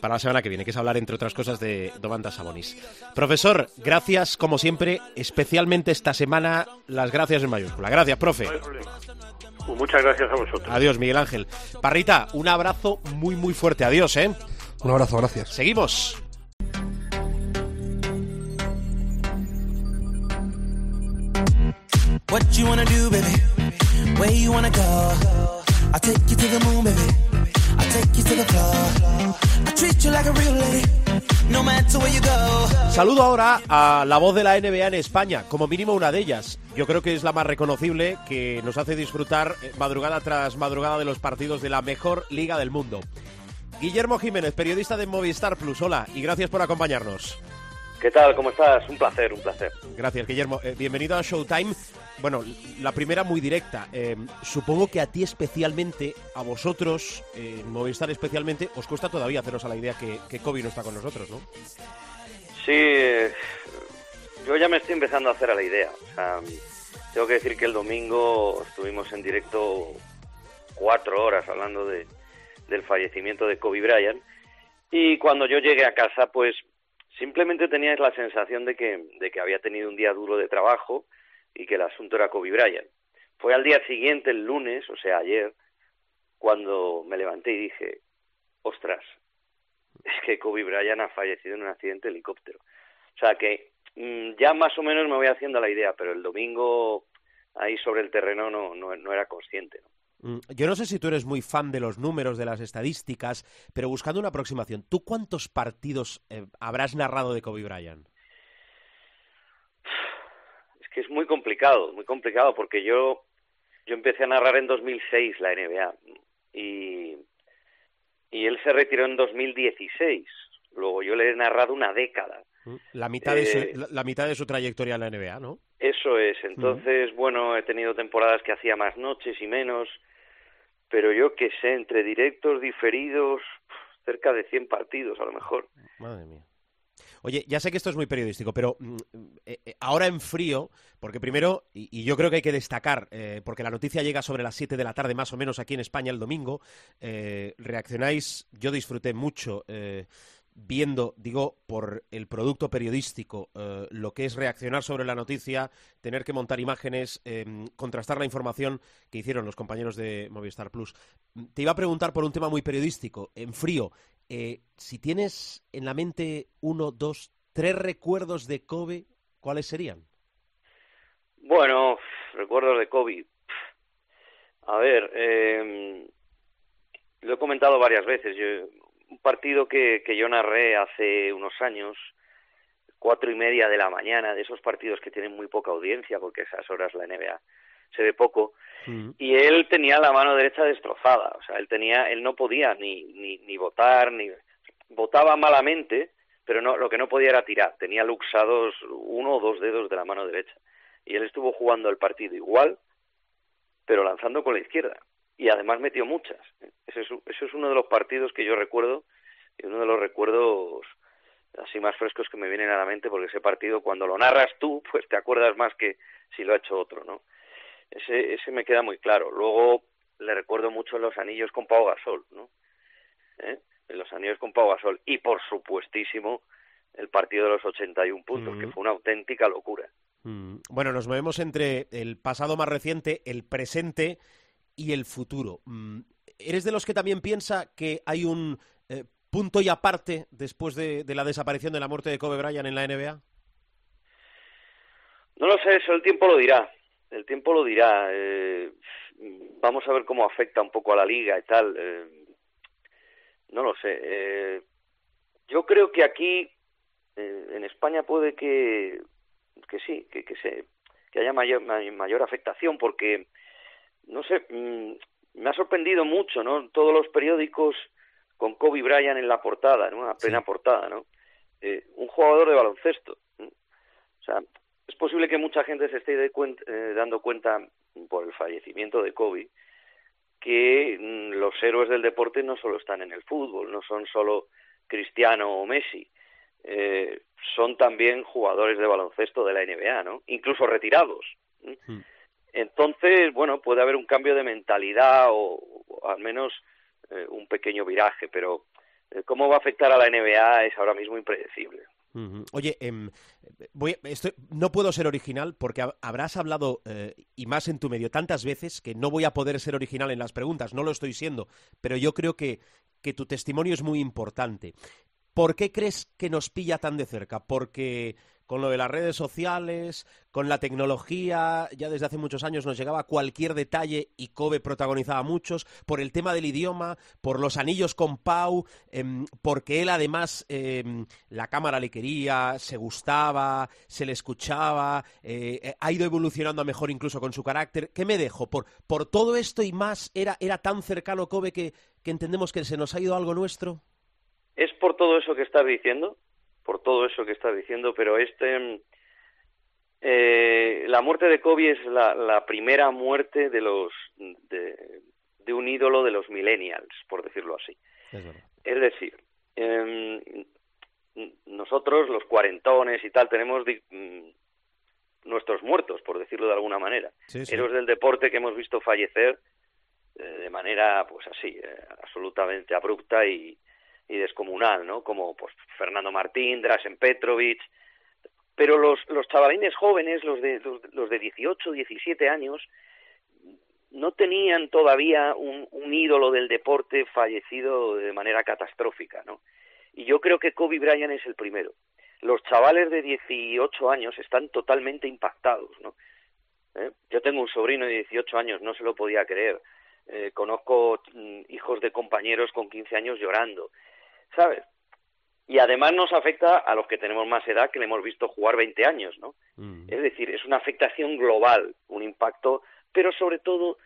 Para la semana que viene, que es hablar, entre otras cosas, de Domantas Sabonis. Profesor, gracias, como siempre, especialmente esta semana, las gracias en mayúscula. Gracias, profe. No hay problema. Pues muchas gracias a vosotros. Adiós, Miguel Ángel. Parrita, un abrazo muy, muy fuerte. Adiós, ¿eh? Un abrazo, gracias. Seguimos. What you wanna do, baby? Where you wanna go? I'll take you to the moon, baby. Saludo ahora a la voz de la NBA en España, como mínimo una de ellas. Yo creo que es la más reconocible, que nos hace disfrutar eh, madrugada tras madrugada de los partidos de la mejor liga del mundo. Guillermo Jiménez, periodista de Movistar Plus. Hola y gracias por acompañarnos. ¿Qué tal? ¿Cómo estás? Un placer, un placer. Gracias, Guillermo. Eh, bienvenido a Showtime. Bueno, la primera muy directa. Eh, supongo que a ti especialmente, a vosotros, eh, Movistar especialmente, os cuesta todavía haceros a la idea que, que Kobe no está con nosotros, ¿no? Sí, eh, yo ya me estoy empezando a hacer a la idea. O sea, tengo que decir que el domingo estuvimos en directo cuatro horas hablando de, del fallecimiento de Kobe Bryant y cuando yo llegué a casa, pues simplemente tenía la sensación de que, de que había tenido un día duro de trabajo y que el asunto era Kobe Bryant. Fue al día siguiente, el lunes, o sea, ayer, cuando me levanté y dije, ostras, es que Kobe Bryant ha fallecido en un accidente de helicóptero. O sea que mm, ya más o menos me voy haciendo la idea, pero el domingo ahí sobre el terreno no, no, era consciente. Mm, Yo no sé si tú eres muy fan de los números, de las estadísticas, pero buscando una aproximación, ¿tú cuántos partidos eh, habrás narrado de Kobe Bryant? Es que es muy complicado, muy complicado, porque yo, yo empecé a narrar en 2006 la NBA y, y él se retiró en 2016. Luego yo le he narrado una década. La mitad, de Eh, su, la, mitad de su trayectoria en la NBA, ¿no? Eso es. Entonces, bueno, he tenido temporadas que hacía más noches y menos, pero yo que sé, entre directos, diferidos, cerca de 100 partidos a lo mejor. Madre mía. Oye, ya sé que esto es muy periodístico, pero mm, eh, eh, ahora en frío, porque primero, y, yo creo que hay que destacar, eh, porque la noticia llega sobre las 7 de la tarde más o menos aquí en España el domingo, reaccionáis, yo disfruté mucho viendo, digo, por el producto periodístico, lo que es reaccionar sobre la noticia, tener que montar imágenes, eh, contrastar la información que hicieron los compañeros de Movistar Plus. Te iba a preguntar por un tema muy periodístico, en frío. Eh, si tienes en la mente uno, dos, tres recuerdos de Kobe, ¿cuáles serían? Bueno, recuerdos de Kobe. A ver, eh, lo he comentado varias veces. Yo, un partido que, que yo narré hace unos años, cuatro y media de la mañana, de esos partidos que tienen muy poca audiencia, porque a esas horas la NBA se ve poco, y él tenía la mano derecha destrozada, o sea, él tenía, él no podía ni, ni, ni votar, ni votaba malamente, pero no, lo que no podía era tirar, tenía luxados uno o dos dedos de la mano derecha, y él estuvo jugando el partido igual, pero lanzando con la izquierda, y además metió muchas. Ese es, ese es uno de los partidos que yo recuerdo, y uno de los recuerdos así más frescos que me vienen a la mente, porque ese partido cuando lo narras tú, pues te acuerdas más que si lo ha hecho otro, ¿no? Ese, ese me queda muy claro. Luego le recuerdo mucho los anillos con Pau Gasol, ¿no? ¿Eh? Los anillos con Pau Gasol. Y por supuestísimo el partido de los 81 puntos, que Ujú. fue una auténtica locura. Mm, Bueno, nos movemos entre el pasado más reciente, el presente y el futuro. Mm, ¿Eres de los que también piensa que hay un eh, punto y aparte después de, de la desaparición de la muerte de Kobe Bryant en la NBA? No lo sé, eso el tiempo lo dirá. El tiempo lo dirá. Eh, vamos a ver cómo afecta un poco a la liga y tal. Eh, no lo sé. Eh, yo creo que aquí, eh, en España, puede que, que sí, que, que, se, que haya mayor, may- mayor afectación, porque, no sé, mm, me ha sorprendido mucho, ¿no? Todos los periódicos con Kobe Bryant en la portada, ¿no? A plena portada, ¿no? Eh, un jugador de baloncesto. O sea, es posible que mucha gente se esté de eh, dando cuenta por el fallecimiento de Kobe que mm, los héroes del deporte no solo están en el fútbol, no son solo Cristiano o Messi, eh, son también jugadores de baloncesto de la NBA, ¿no? Incluso retirados. ¿no? Entonces, bueno, puede haber un cambio de mentalidad o, o al menos eh, un pequeño viraje, pero eh, cómo va a afectar a la NBA es ahora mismo impredecible. Oye, em, no puedo ser original porque hab- habrás hablado, eh, y más en tu medio, tantas veces que no voy a poder ser original en las preguntas, no lo estoy siendo, pero yo creo que, que tu testimonio es muy importante. ¿Por qué crees que nos pilla tan de cerca? Porque con lo de las redes sociales, con la tecnología, ya desde hace muchos años nos llegaba cualquier detalle y Kobe protagonizaba muchos, por el tema del idioma, por los anillos con Pau, em, porque él además em, la cámara le quería, se gustaba, se le escuchaba, eh, eh, ha ido evolucionando a mejor incluso con su carácter. ¿Qué me dejo? Por, por todo esto y más, ¿era, era tan cercano Kobe que, que entendemos que se nos ha ido algo nuestro? ¿Es por todo eso que estás diciendo? Por todo eso que estás diciendo, pero este eh, la muerte de Kobe es la, la primera muerte de los de, de, un ídolo de los millennials, por decirlo así. Es, decir, eh, nosotros los cuarentones y tal tenemos nuestros muertos, por decirlo de alguna manera, sí, sí. héroes del deporte que hemos visto fallecer eh, de manera, pues así, eh, absolutamente abrupta y, y descomunal, ¿no? Como pues Fernando Martín, Drasen Petrovic, pero los, los chavalines jóvenes, los de, los, de 18, 17 años, no tenían todavía un, un, ídolo del deporte fallecido de manera catastrófica, ¿no? Y yo creo que Kobe Bryant es el primero. Los chavales de 18 años están totalmente impactados, ¿no? ¿Eh? Yo tengo un sobrino de 18 años, no se lo podía creer. Eh, conozco mm, hijos de compañeros con 15 años llorando, ¿sabes? y además nos afecta a los que tenemos más edad que le hemos visto jugar 20 años, ¿no? Mm. Es decir, es una afectación global, un impacto, pero sobre todo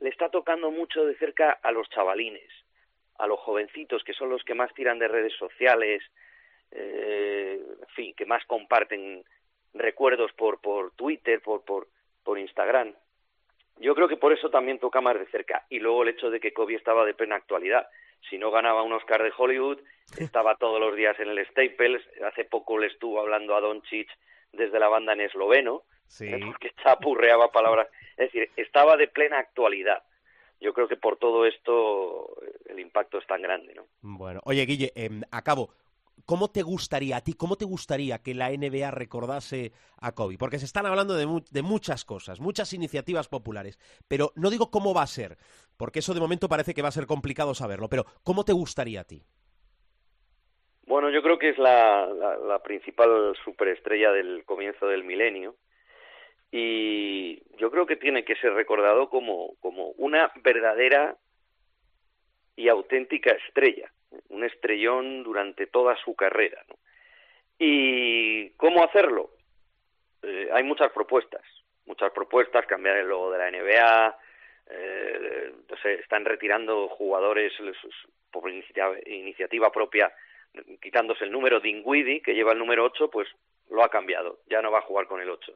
le está tocando mucho de cerca a los chavalines, a los jovencitos que son los que más tiran de redes sociales, eh, en fin, que más comparten recuerdos por por Twitter, por por por Instagram. Yo creo que por eso también toca más de cerca y luego el hecho de que Kobe estaba de plena actualidad si no ganaba un Oscar de Hollywood, estaba todos los días en el Staples, hace poco le estuvo hablando a Doncic desde la banda en esloveno, sí. porque chapurreaba palabras, es decir, estaba de plena actualidad. Yo creo que por todo esto el impacto es tan grande, ¿no? Bueno, oye Guille, eh, acabo. ¿Cómo te gustaría a ti, cómo te gustaría que la NBA recordase a Kobe? Porque se están hablando de, mu de, muchas cosas, muchas iniciativas populares, pero no digo cómo va a ser, porque eso de momento parece que va a ser complicado saberlo, pero ¿cómo te gustaría a ti? Bueno, yo creo que es la, la, la principal superestrella del comienzo del milenio y yo creo que tiene que ser recordado como, como una verdadera y auténtica estrella un estrellón durante toda su carrera. ¿Y cómo hacerlo? Eh, hay muchas propuestas, muchas propuestas, cambiar el logo de la NBA, eh, están retirando jugadores por iniciativa, iniciativa, propia, quitándose el número Dinguidi, que lleva el número 8, pues lo ha cambiado, ya no va a jugar con el 8.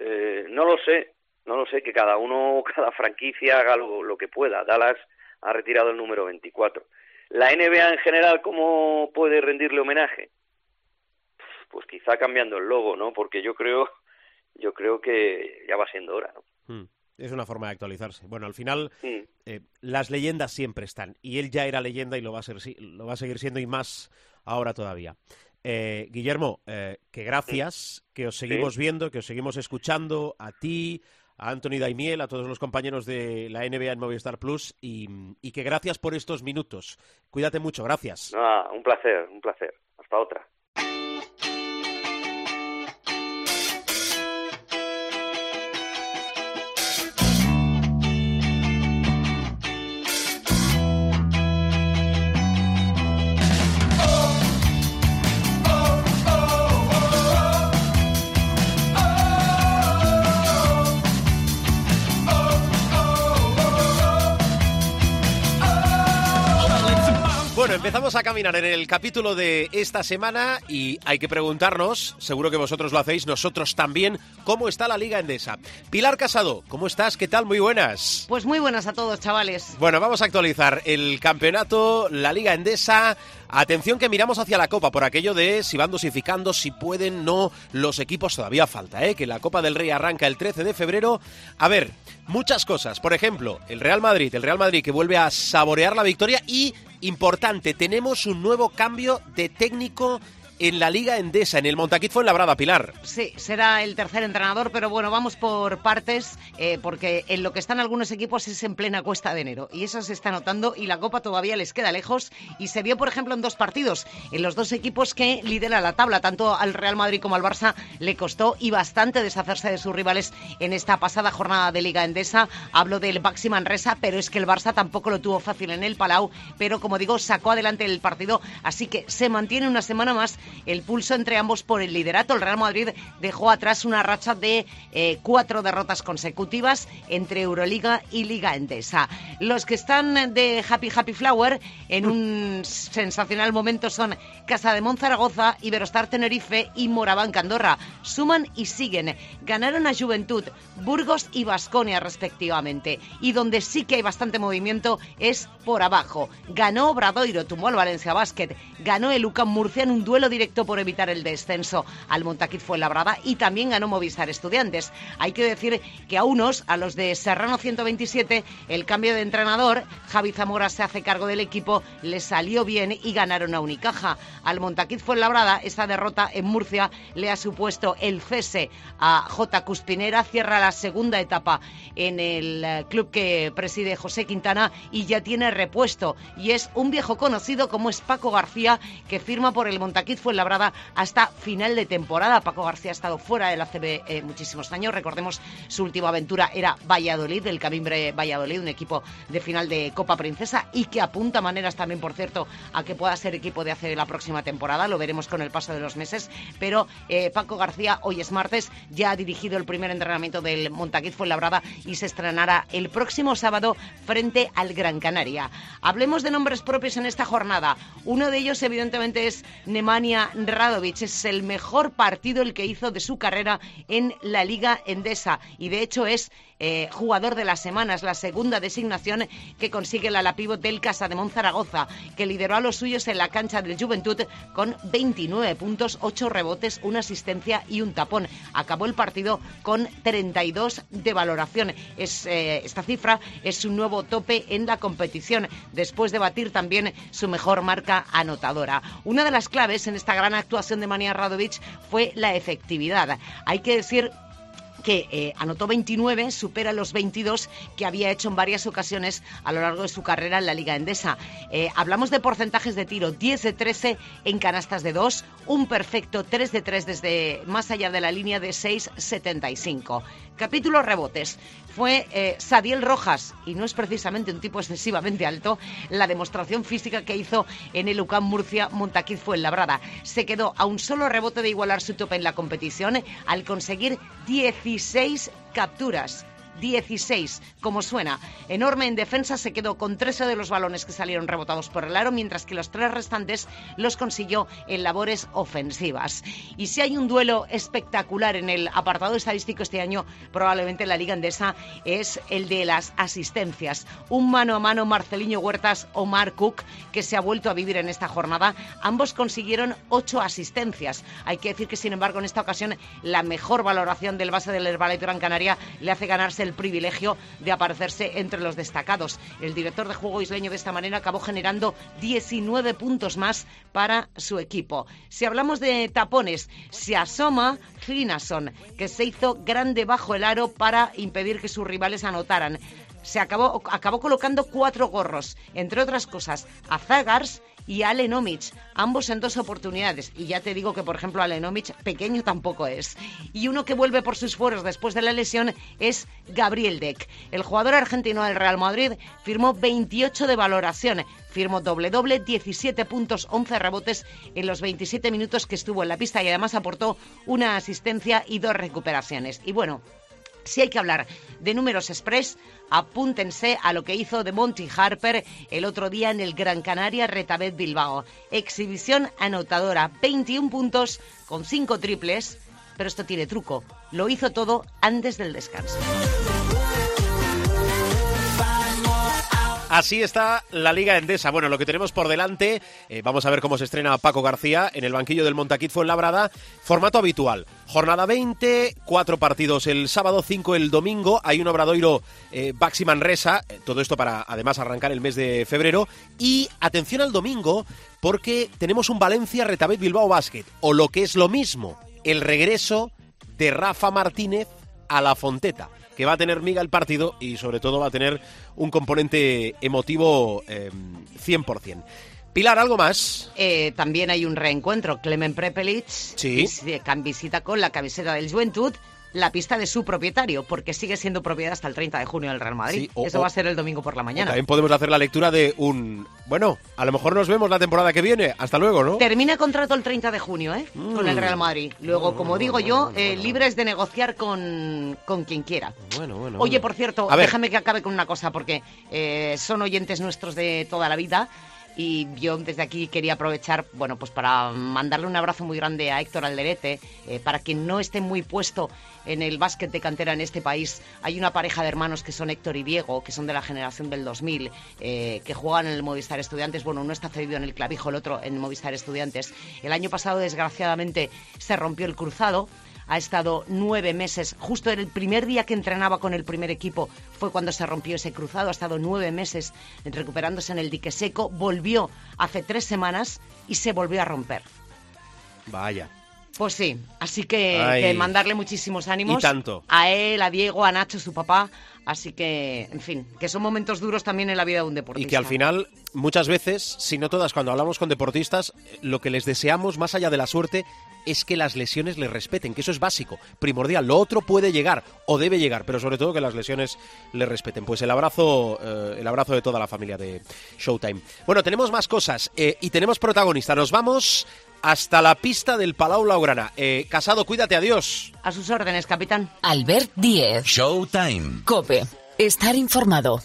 Eh, no lo sé, no lo sé, que cada uno, cada franquicia haga lo, lo que pueda. Dallas ha retirado el número 24. La NBA en general, ¿cómo puede rendirle homenaje? Pues quizá cambiando el logo, ¿no? Porque yo creo, yo creo que ya va siendo hora, ¿no? Hmm. Es una forma de actualizarse. Bueno, al final sí. eh, las leyendas siempre están y él ya era leyenda y lo va a, ser, lo va a seguir siendo y más ahora todavía. Eh, Guillermo, eh, que gracias, sí. que os seguimos sí. viendo, que os seguimos escuchando, a ti, a Anthony Daimiel, a todos los compañeros de la NBA en Movistar Plus y, que gracias por estos minutos. Cuídate mucho, gracias. Un placer, un placer. Hasta otra. Empezamos a caminar en el capítulo de esta semana y hay que preguntarnos, seguro que vosotros lo hacéis, nosotros también, ¿cómo está la Liga Endesa? Pilar Casado, ¿cómo estás? ¿Qué tal? Muy buenas. Pues muy buenas a todos, chavales. Bueno, vamos a actualizar el campeonato, la Liga Endesa. Atención que miramos hacia la Copa por aquello de si van dosificando, si pueden, no, los equipos todavía falta, ¿eh? Que la Copa del Rey arranca el 13 de febrero. A ver, muchas cosas. Por ejemplo, el Real Madrid, el Real Madrid que vuelve a saborear la victoria y importante, tenemos un nuevo cambio de técnico en la Liga Endesa, en el Montaquit fue en Labrada, Pilar. Sí, será el tercer entrenador, pero bueno, vamos por partes, eh, porque en lo que están algunos equipos es en plena cuesta de enero, y eso se está notando, y la Copa todavía les queda lejos, y se vio, por ejemplo, en dos partidos, en los dos equipos que lideran la tabla, tanto al Real Madrid como al Barça le costó y bastante deshacerse de sus rivales en esta pasada jornada de Liga Endesa. Hablo del Baxi Manresa, pero es que el Barça tampoco lo tuvo fácil en el Palau, pero como digo, sacó adelante el partido, así que se mantiene una semana más el pulso entre ambos por el liderato. El Real Madrid dejó atrás una racha de eh, cuatro derrotas consecutivas entre Euroliga y Liga Endesa. Los que están de Happy Happy Flower en un sensacional momento son Casa de Monzaragoza, Iberostar Tenerife y Moraván Candorra. Suman y siguen. Ganaron a Juventud, Burgos y Basconia respectivamente. Y donde sí que hay bastante movimiento es por abajo. Ganó Obradoiro, tumbó al Valencia Basket. Ganó el UCAM Murcia en un duelo directo por evitar el descenso al Montaquit Fuenlabrada y también ganó Movistar Estudiantes. Hay que decir que a unos, a los de Serrano 127, el cambio de entrenador, Javi Zamora se hace cargo del equipo, le salió bien y ganaron a Unicaja. Al Montaquit Fuenlabrada, esta derrota en Murcia le ha supuesto el cese a J. Cuspinera, cierra la segunda etapa en el eh, club que preside José Quintana y ya tiene repuesto. Y es un viejo conocido como es Paco García, que firma por el Montaquit Fuenlabrada hasta final de temporada. Paco García ha estado fuera del ACB eh, muchísimos años. Recordemos, su última aventura era Valladolid, el Camimbre Valladolid, un equipo de final de Copa Princesa y que apunta maneras también, por cierto, a que pueda ser equipo de ACB la próxima temporada. Lo veremos con el paso de los meses. Pero eh, Paco García, hoy es martes, ya ha dirigido el primer entrenamiento del Montaquit Fuenlabrada y se estrenará el próximo sábado frente al Gran Canaria. Hablemos de nombres propios en esta jornada. Uno de ellos, evidentemente, es Nemanja Radovic. Es el mejor partido el que hizo de su carrera en la Liga Endesa y, de hecho, es eh, jugador de la semana. Es la segunda designación que consigue la Pívot del Casa de Monzaragoza, que lideró a los suyos en la cancha del Juventud con 29 puntos, 8 rebotes, una asistencia y un tapón. Acabó el partido con 32 de valoración. Es, eh, esta cifra es su nuevo tope en la competición, después de batir también su mejor marca anotadora. Una de las claves en esta gran actuación de Mania Radovic fue la efectividad. Hay que decir que eh, anotó 29, supera los 22 que había hecho en varias ocasiones a lo largo de su carrera en la Liga Endesa. Eh, hablamos de porcentajes de tiro, 10 de 13 en canastas de 2, un perfecto 3 de 3 desde más allá de la línea de 6,75. Capítulo rebotes. Fue eh, Sadiel Rojas, y no es precisamente un tipo excesivamente alto, la demostración física que hizo en el UCAM Murcia Montaquit fue labrada. Se quedó a un solo rebote de igualar su tope en la competición al conseguir 16 capturas. 16, como suena. Enorme en defensa, se quedó con 13 de los balones que salieron rebotados por el aro, mientras que los tres restantes los consiguió en labores ofensivas. Y si hay un duelo espectacular en el apartado estadístico este año, probablemente en la Liga Andesa, es el de las asistencias. Un mano a mano Marceliño Huertas o Mark Cook, que se ha vuelto a vivir en esta jornada. Ambos consiguieron 8 asistencias. Hay que decir que, sin embargo, en esta ocasión, la mejor valoración del base del Herbalife Gran Canaria le hace ganarse el privilegio de aparecerse entre los destacados. El director de juego isleño de esta manera acabó generando 19 puntos más para su equipo. Si hablamos de tapones, se asoma Flinason, que se hizo grande bajo el aro para impedir que sus rivales anotaran. Se acabó, acabó colocando cuatro gorros, entre otras cosas, a Zagars y Alenomic, ambos en dos oportunidades. Y ya te digo que, por ejemplo, Alenomic pequeño tampoco es. Y uno que vuelve por sus fueros después de la lesión es Gabriel Deck. El jugador argentino del Real Madrid firmó 28 de valoración. Firmó doble-doble, 17 puntos, 11 rebotes en los 27 minutos que estuvo en la pista y además aportó una asistencia y dos recuperaciones. Y bueno, si hay que hablar de números express, apúntense a lo que hizo de Monty Harper el otro día en el Gran Canaria Retabet Bilbao. Exhibición anotadora, 21 puntos con 5 triples, pero esto tiene truco. Lo hizo todo antes del descanso. Así está la Liga Endesa. Bueno, lo que tenemos por delante, eh, vamos a ver cómo se estrena Paco García en el banquillo del Montaquit Fuenlabrada. Formato habitual. Jornada 20, cuatro partidos el sábado, cinco el domingo. Hay un Obradoiro eh, Baxi Manresa, eh, todo esto para además arrancar el mes de febrero. Y atención al domingo, porque tenemos un Valencia Retabet Bilbao Basket. O lo que es lo mismo, el regreso de Rafa Martínez a la Fonteta que va a tener miga el partido y sobre todo va a tener un componente emotivo eh, 100%. Pilar, ¿algo más? Eh, también hay un reencuentro. Clemen Prepelic Sí. vis- visita con la camiseta del Juventud la pista de su propietario, porque sigue siendo propiedad hasta el 30 de junio del Real Madrid. Sí, o- Eso o- va a ser el domingo por la mañana. También podemos hacer la lectura de un... Bueno, a lo mejor nos vemos la temporada que viene. Hasta luego, ¿no? Termina contrato el 30 de junio, ¿eh? Con el Real Madrid. Luego, como digo yo, eh, libres de negociar con, con quien quiera. Bueno, bueno. Oye, por cierto, déjame que acabe con una cosa, porque eh, son oyentes nuestros de toda la vida. Y yo desde aquí quería aprovechar, bueno, pues para mandarle un abrazo muy grande a Héctor Alderete, eh, para quien no esté muy puesto en el básquet de cantera en este país. Hay una pareja de hermanos que son Héctor y Diego, que son de la generación del 2000, eh, que juegan en el Movistar Estudiantes. Bueno, uno está cedido en el clavijo, el otro en Movistar Estudiantes. El año pasado, desgraciadamente, se rompió el cruzado ha estado nueve meses, justo el primer día que entrenaba con el primer equipo fue cuando se rompió ese cruzado, ha estado nueve meses recuperándose en el dique seco, volvió hace tres semanas y se volvió a romper. Vaya. Pues sí, así que, mandarle muchísimos ánimos Y tanto. a él, a Diego, a Nacho, su papá, así que, en fin, que son momentos duros también en la vida de un Y deportista. que al final, muchas veces, si no todas, cuando hablamos con deportistas, lo que les deseamos, más allá de la suerte, es que las lesiones les respeten, que eso es básico, primordial. Lo otro puede llegar o debe llegar, pero sobre todo que las lesiones les respeten. Pues el abrazo, eh, el abrazo de toda la familia de Showtime. Bueno, tenemos más cosas eh, y tenemos protagonista. Nos vamos hasta la pista del Palau Blaugrana. Eh, Casado, cuídate, adiós. A sus órdenes, capitán. Albert Diez. Showtime. Cope. Estar informado.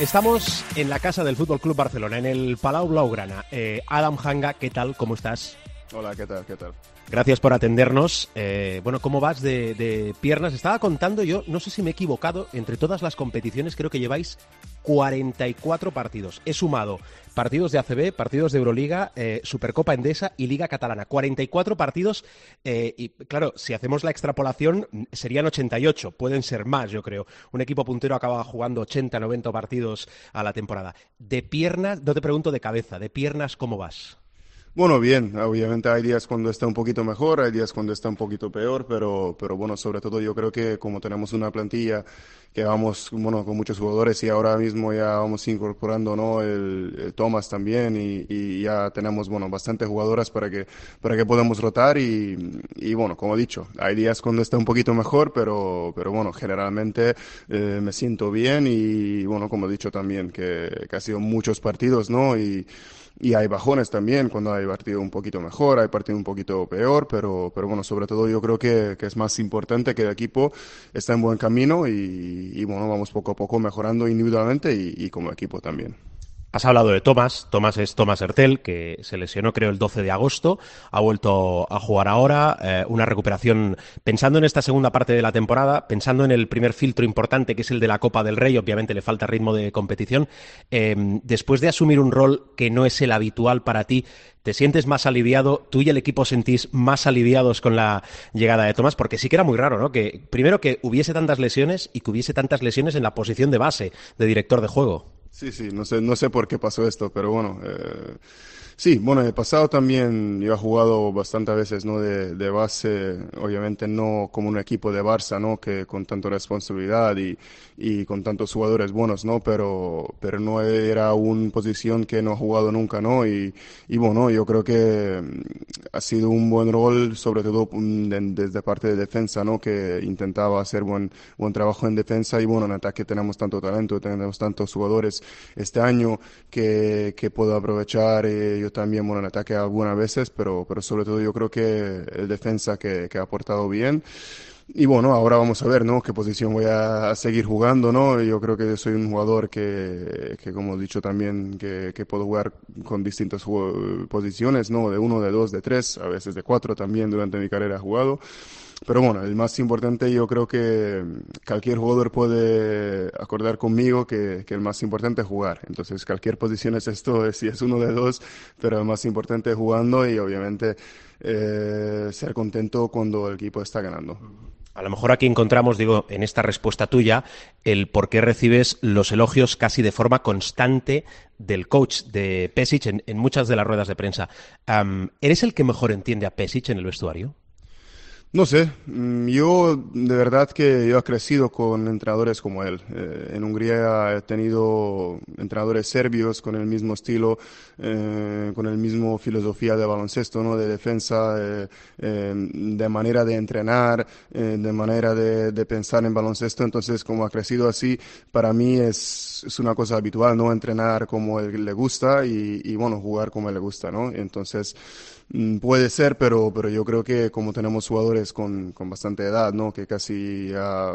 Estamos en la casa del Fútbol Club Barcelona, en el Palau Blaugrana. Eh, Adam Hanga, ¿qué tal? ¿Cómo estás? Hola, ¿qué tal? ¿Qué tal? Gracias por atendernos. Eh, bueno, ¿cómo vas de, piernas? Estaba contando yo, no sé si me he equivocado, entre todas las competiciones creo que lleváis 44 partidos. He sumado partidos de ACB, partidos de Euroliga, eh, Supercopa Endesa y Liga Catalana. 44 partidos eh, y claro, si hacemos la extrapolación serían 88, pueden ser más yo creo. Un equipo puntero acaba jugando 80, 90 partidos a la temporada. De piernas, no te pregunto de cabeza, de piernas, ¿cómo vas? Bueno, bien, obviamente hay días cuando está un poquito mejor, hay días cuando está un poquito peor, pero, pero bueno, sobre todo yo creo que como tenemos una plantilla que vamos, bueno, con muchos jugadores y ahora mismo ya vamos incorporando, ¿no? El, el Thomas también y, y ya tenemos, bueno, bastantes jugadoras para que, para que podamos rotar y, y bueno, como he dicho, hay días cuando está un poquito mejor, pero, pero bueno, generalmente eh, me siento bien y bueno, como he dicho también, que, que ha sido muchos partidos, ¿no? Y, y hay bajones también cuando hay partido un poquito mejor, hay partido un poquito peor, pero, pero bueno, sobre todo yo creo que, que es más importante que el equipo está en buen camino y, y bueno, vamos poco a poco mejorando individualmente y, y como equipo también. Has hablado de Tomás. Tomás es Tomás Hertel, que se lesionó creo el 12 de agosto. Ha vuelto a jugar ahora. eh, una recuperación pensando en esta segunda parte de la temporada, pensando en el primer filtro importante que es el de la Copa del Rey. Obviamente le falta ritmo de competición. Eh, después de asumir un rol que no es el habitual para ti, ¿te sientes más aliviado? ¿Tú y el equipo sentís más aliviados con la llegada de Tomás? Porque sí que era muy raro, ¿no? Que primero que hubiese tantas lesiones y que hubiese tantas lesiones en la posición de base de director de juego. Sí, sí, no sé, no sé por qué pasó esto, pero bueno, eh, sí, bueno, en el pasado también yo he jugado bastantes veces, ¿no? De, de base, obviamente no como un equipo de Barça, ¿no? Que con tanta responsabilidad y, y con tantos jugadores buenos, ¿no? Pero, pero no era una posición que no he jugado nunca, ¿no? Y, y bueno, yo creo que mm, ha sido un buen rol, sobre todo mm, de- desde parte de defensa, ¿no? Que intentaba hacer buen, buen trabajo en defensa y bueno, en ataque tenemos tanto talento, tenemos tantos jugadores este año que, que puedo aprovechar eh, también, bueno, en ataque algunas veces, pero, pero sobre todo yo creo que el defensa que, que ha aportado bien. Y bueno, ahora vamos a ver, ¿no? Qué posición voy a, seguir jugando, ¿no? Yo creo que soy un jugador que, que como he dicho también, que, que puedo jugar con distintas posiciones, ¿no? De uno, de dos, de tres, a veces de cuatro también durante mi carrera he jugado. Pero bueno, el más importante yo creo que cualquier jugador puede acordar conmigo que, que el más importante es jugar. Entonces, cualquier posición es esto, si es uno de dos, pero el más importante es jugando y obviamente eh, ser contento cuando el equipo está ganando. A lo mejor aquí encontramos, digo, en esta respuesta tuya, el por qué recibes los elogios casi de forma constante del coach de Pesic en, en muchas de las ruedas de prensa. ¿Eres el que mejor entiende a Pesic en el vestuario? No sé, mm, yo de verdad que yo he crecido con entrenadores como él. Eh, en Hungría he tenido entrenadores serbios con el mismo estilo, eh, con el mismo filosofía de baloncesto, ¿no? de defensa, eh, de manera de entrenar, de manera de, pensar en baloncesto. Entonces, como ha crecido así, para mí es, es una cosa habitual, ¿no? Entrenar como él le gusta y, y bueno, jugar como él le gusta, ¿no? Entonces, puede ser, pero, pero yo creo que como tenemos jugadores con, con bastante edad, ¿no? que casi ya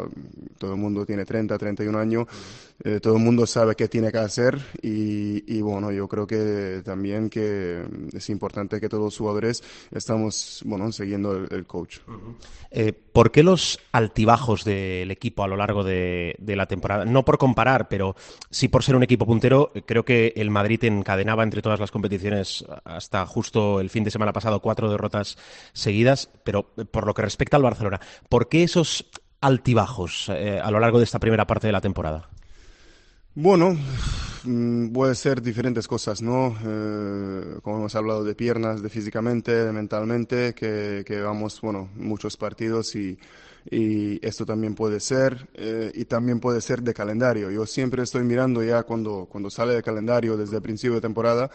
todo el mundo tiene 30, 31 años, eh, todo el mundo sabe qué tiene que hacer y, y, bueno, yo creo que también que es importante que todos los jugadores estamos bueno, siguiendo el, coach. eh, ¿Por qué los altibajos del equipo a lo largo de, de, la temporada? No por comparar, pero sí por ser un equipo puntero, creo que el Madrid encadenaba entre todas las competiciones hasta justo el fin de semana semana pasado cuatro derrotas seguidas, pero por lo que respecta al Barcelona, ¿por qué esos altibajos eh, a lo largo de esta primera parte de la temporada? Bueno, mm, puede ser diferentes cosas, ¿no? Eh, como hemos hablado de piernas, de físicamente, de mentalmente, que, que vamos, bueno, muchos partidos y, y esto también puede ser, eh, y también puede ser de calendario. Yo siempre estoy mirando ya cuando, cuando sale de calendario desde el principio de temporada,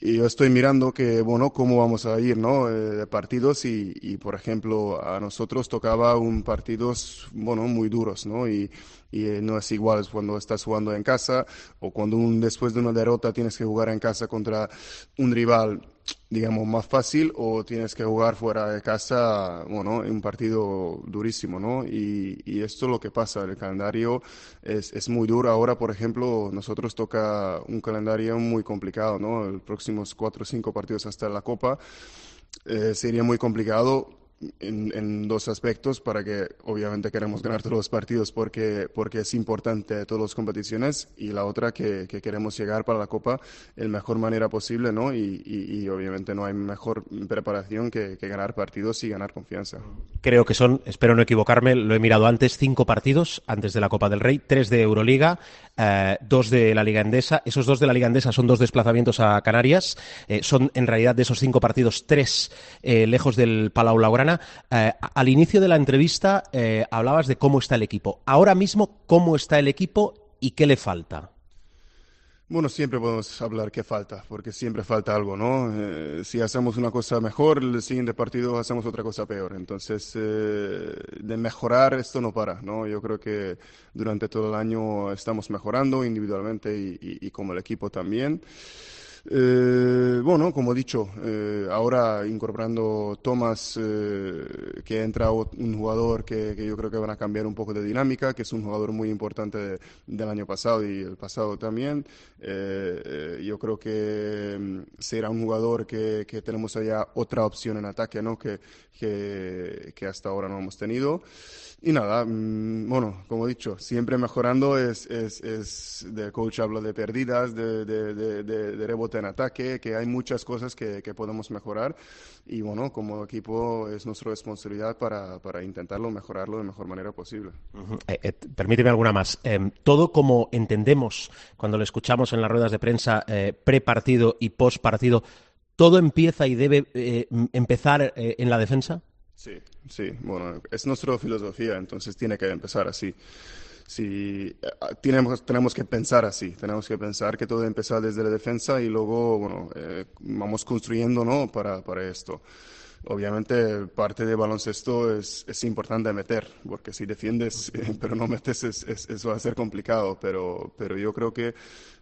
y yo estoy mirando que, bueno, cómo vamos a ir, ¿no? Eh, partidos y, y, por ejemplo, a nosotros tocaba un partidos, bueno, muy duros, ¿no? Y, y eh, no es igual cuando estás jugando en casa o cuando un, después de una derrota tienes que jugar en casa contra un rival digamos, más fácil o tienes que jugar fuera de casa, bueno, en un partido durísimo, ¿no? Y, y esto es lo que pasa, el calendario es, es, muy duro. Ahora, por ejemplo, nosotros toca un calendario muy complicado, ¿no? Los próximos cuatro o cinco partidos hasta la Copa eh, sería muy complicado en, en, dos aspectos para que obviamente queremos ganar todos los partidos porque, porque es importante todas las competiciones y la otra que, que queremos llegar para la Copa en la mejor manera posible ¿no? Y, y, y obviamente no hay mejor preparación que, que, ganar partidos y ganar confianza. Creo que son, espero no equivocarme, lo he mirado antes, cinco partidos antes de la Copa del Rey, tres de Euroliga, eh, dos de la Liga Endesa. Esos dos de la Liga Endesa son dos desplazamientos a Canarias. Eh, son en realidad de esos cinco partidos, tres eh, lejos del Palau Laurana eh, al inicio de la entrevista eh, hablabas de cómo está el equipo. Ahora mismo, ¿cómo está el equipo y qué le falta? Bueno, siempre podemos hablar qué falta, porque siempre falta algo, ¿no? Eh, si hacemos una cosa mejor, el siguiente partido hacemos otra cosa peor. Entonces, eh, de mejorar esto no para, ¿no? Yo creo que durante todo el año estamos mejorando individualmente y, y, y como el equipo también. Eh, bueno, como he dicho, eh, ahora incorporando Thomas, eh, que entra un jugador que, yo creo que van a cambiar un poco de dinámica, que es un jugador muy importante de, del año pasado y el pasado también. Yo creo que mm, será un jugador que, tenemos allá otra opción en ataque, ¿no? Que, que, hasta ahora no hemos tenido. Y nada, mmm, bueno, como he dicho, siempre mejorando es, es, es coach habla de pérdidas, de, de, de, de, rebote en ataque, que hay muchas cosas que, que, podemos mejorar y bueno, como equipo es nuestra responsabilidad para, para intentarlo mejorarlo de mejor manera posible. Uh -huh. eh, eh, permíteme alguna más. Eh, todo como entendemos cuando lo escuchamos en las ruedas de prensa eh, pre-partido y post-partido, ¿todo empieza y debe eh, empezar eh, en la defensa? Sí, sí, bueno, es nuestra filosofía, entonces tiene que empezar así. Sí, tenemos, tenemos que pensar así, tenemos que pensar que todo empieza desde la defensa y luego, bueno, eh, vamos construyendo, ¿no? Para, para esto. Obviamente, parte de baloncesto es, es importante meter, porque si defiendes, eh, pero no metes, es, es, eso va a ser complicado, pero, pero yo creo que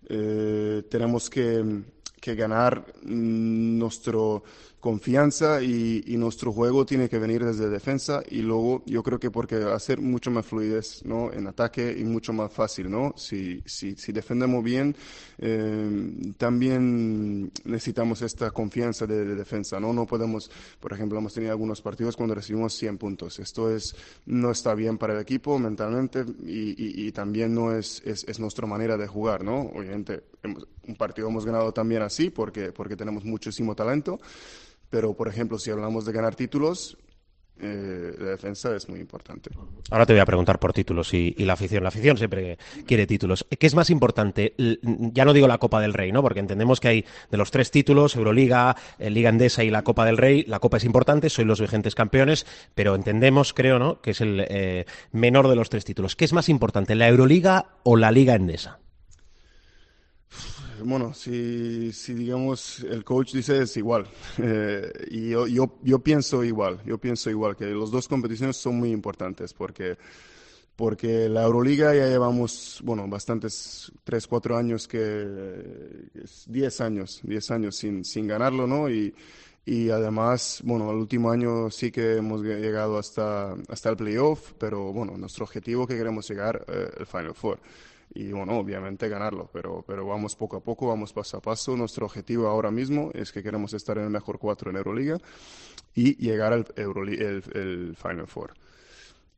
eh, tenemos que, que ganar nuestro confianza y, nuestro juego tiene que venir desde defensa y luego yo creo que porque hacer mucho más fluidez ¿no? en ataque y mucho más fácil no si, si, defendemos bien eh, también necesitamos esta confianza de, de, defensa no no podemos por ejemplo hemos tenido algunos partidos cuando recibimos 100 puntos. Esto es no está bien para el equipo mentalmente y, también no es, es, es nuestra manera de jugar no obviamente un partido hemos ganado también así porque porque tenemos muchísimo talento pero, por ejemplo, si hablamos de ganar títulos, eh, la defensa es muy importante. Ahora te voy a preguntar por títulos y, la afición. La afición siempre quiere títulos. ¿Qué es más importante? Ya no digo la Copa del Rey, ¿no? Porque entendemos que hay de los tres títulos, Euroliga, eh, Liga Endesa y la Copa del Rey. La Copa es importante, soy los vigentes campeones, pero entendemos, creo, ¿no? Que es el eh, menor de los tres títulos. ¿Qué es más importante, la Euroliga o la Liga Endesa? Bueno, si, si, digamos el coach dice es igual, eh, y yo, yo, yo, pienso igual, yo pienso igual, que las dos competiciones son muy importantes porque, porque la Euroliga ya llevamos, bueno, bastantes, tres, cuatro años que, diez años, diez años sin, sin ganarlo, ¿no? Y, y además, bueno, el último año sí que hemos llegado hasta, hasta el playoff, pero bueno, nuestro objetivo que queremos llegar, eh, el Final Four y bueno, obviamente ganarlo, pero, pero vamos poco a poco, vamos paso a paso. Nuestro objetivo ahora mismo es que queremos estar en el mejor cuatro en Euroliga y llegar al el, el, Final Four.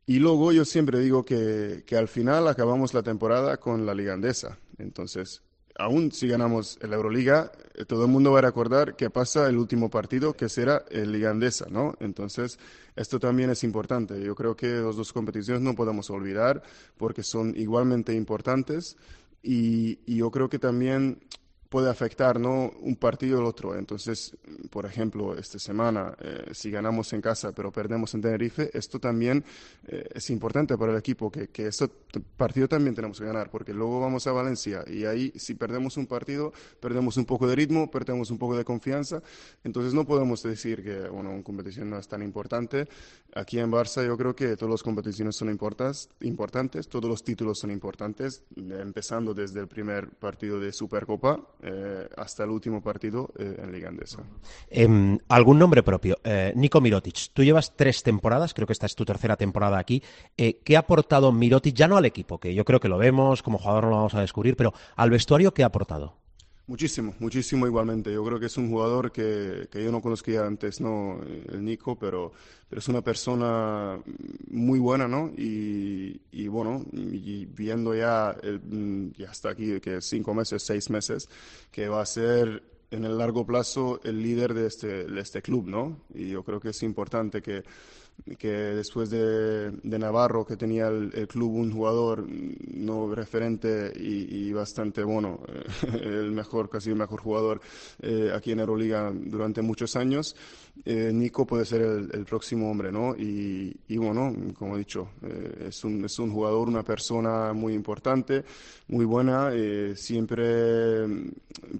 Y luego yo siempre digo que, que al final acabamos la temporada con la Liga Andesa. Entonces, aún si ganamos la Euroliga, eh, todo el mundo va a recordar que pasa el último partido, que será el Liga Andesa, ¿no? Entonces, esto también es importante. Yo creo que las dos competiciones no podemos olvidar porque son igualmente importantes y yo creo que también puede afectar ¿no? un partido al otro. Entonces, por ejemplo, esta semana, eh, si ganamos en casa pero perdemos en Tenerife, esto también eh, es importante para el equipo, que, que este partido también tenemos que ganar, porque luego vamos a Valencia y ahí si perdemos un partido, perdemos un poco de ritmo, perdemos un poco de confianza. Entonces, no podemos decir que bueno, una competición no es tan importante. Aquí en Barça yo creo que todas las competiciones son importantes, importantes todos los títulos son importantes, empezando desde el primer partido de Supercopa eh, hasta el último partido eh, en Liga Andesa. Eh, ¿Algún nombre propio? Eh, Nico Mirotic, tú llevas tres temporadas, creo que esta es tu tercera temporada aquí. ¿Qué ha aportado Mirotic, ya no al equipo, que yo creo que lo vemos, como jugador no lo vamos a descubrir, pero al vestuario, ¿qué ha aportado? Muchísimo, muchísimo igualmente. Yo creo que es un jugador que, que yo no conocía antes, ¿no? El Nico, pero, pero es una persona muy buena, ¿no? Y, y bueno, y viendo ya, el, ya hasta aquí, que cinco meses, seis meses, que va a ser en el largo plazo el líder de este, de este club, ¿no? Y yo creo que es importante que que después de, de Navarro, que tenía el, club un jugador no referente y, bastante bueno, eh, el mejor, casi el mejor jugador eh, aquí en Euroliga durante muchos años, eh, Nico puede ser el, próximo hombre, ¿no? Y, bueno, como he dicho, eh, es, un, es un jugador, una persona muy importante, muy buena, siempre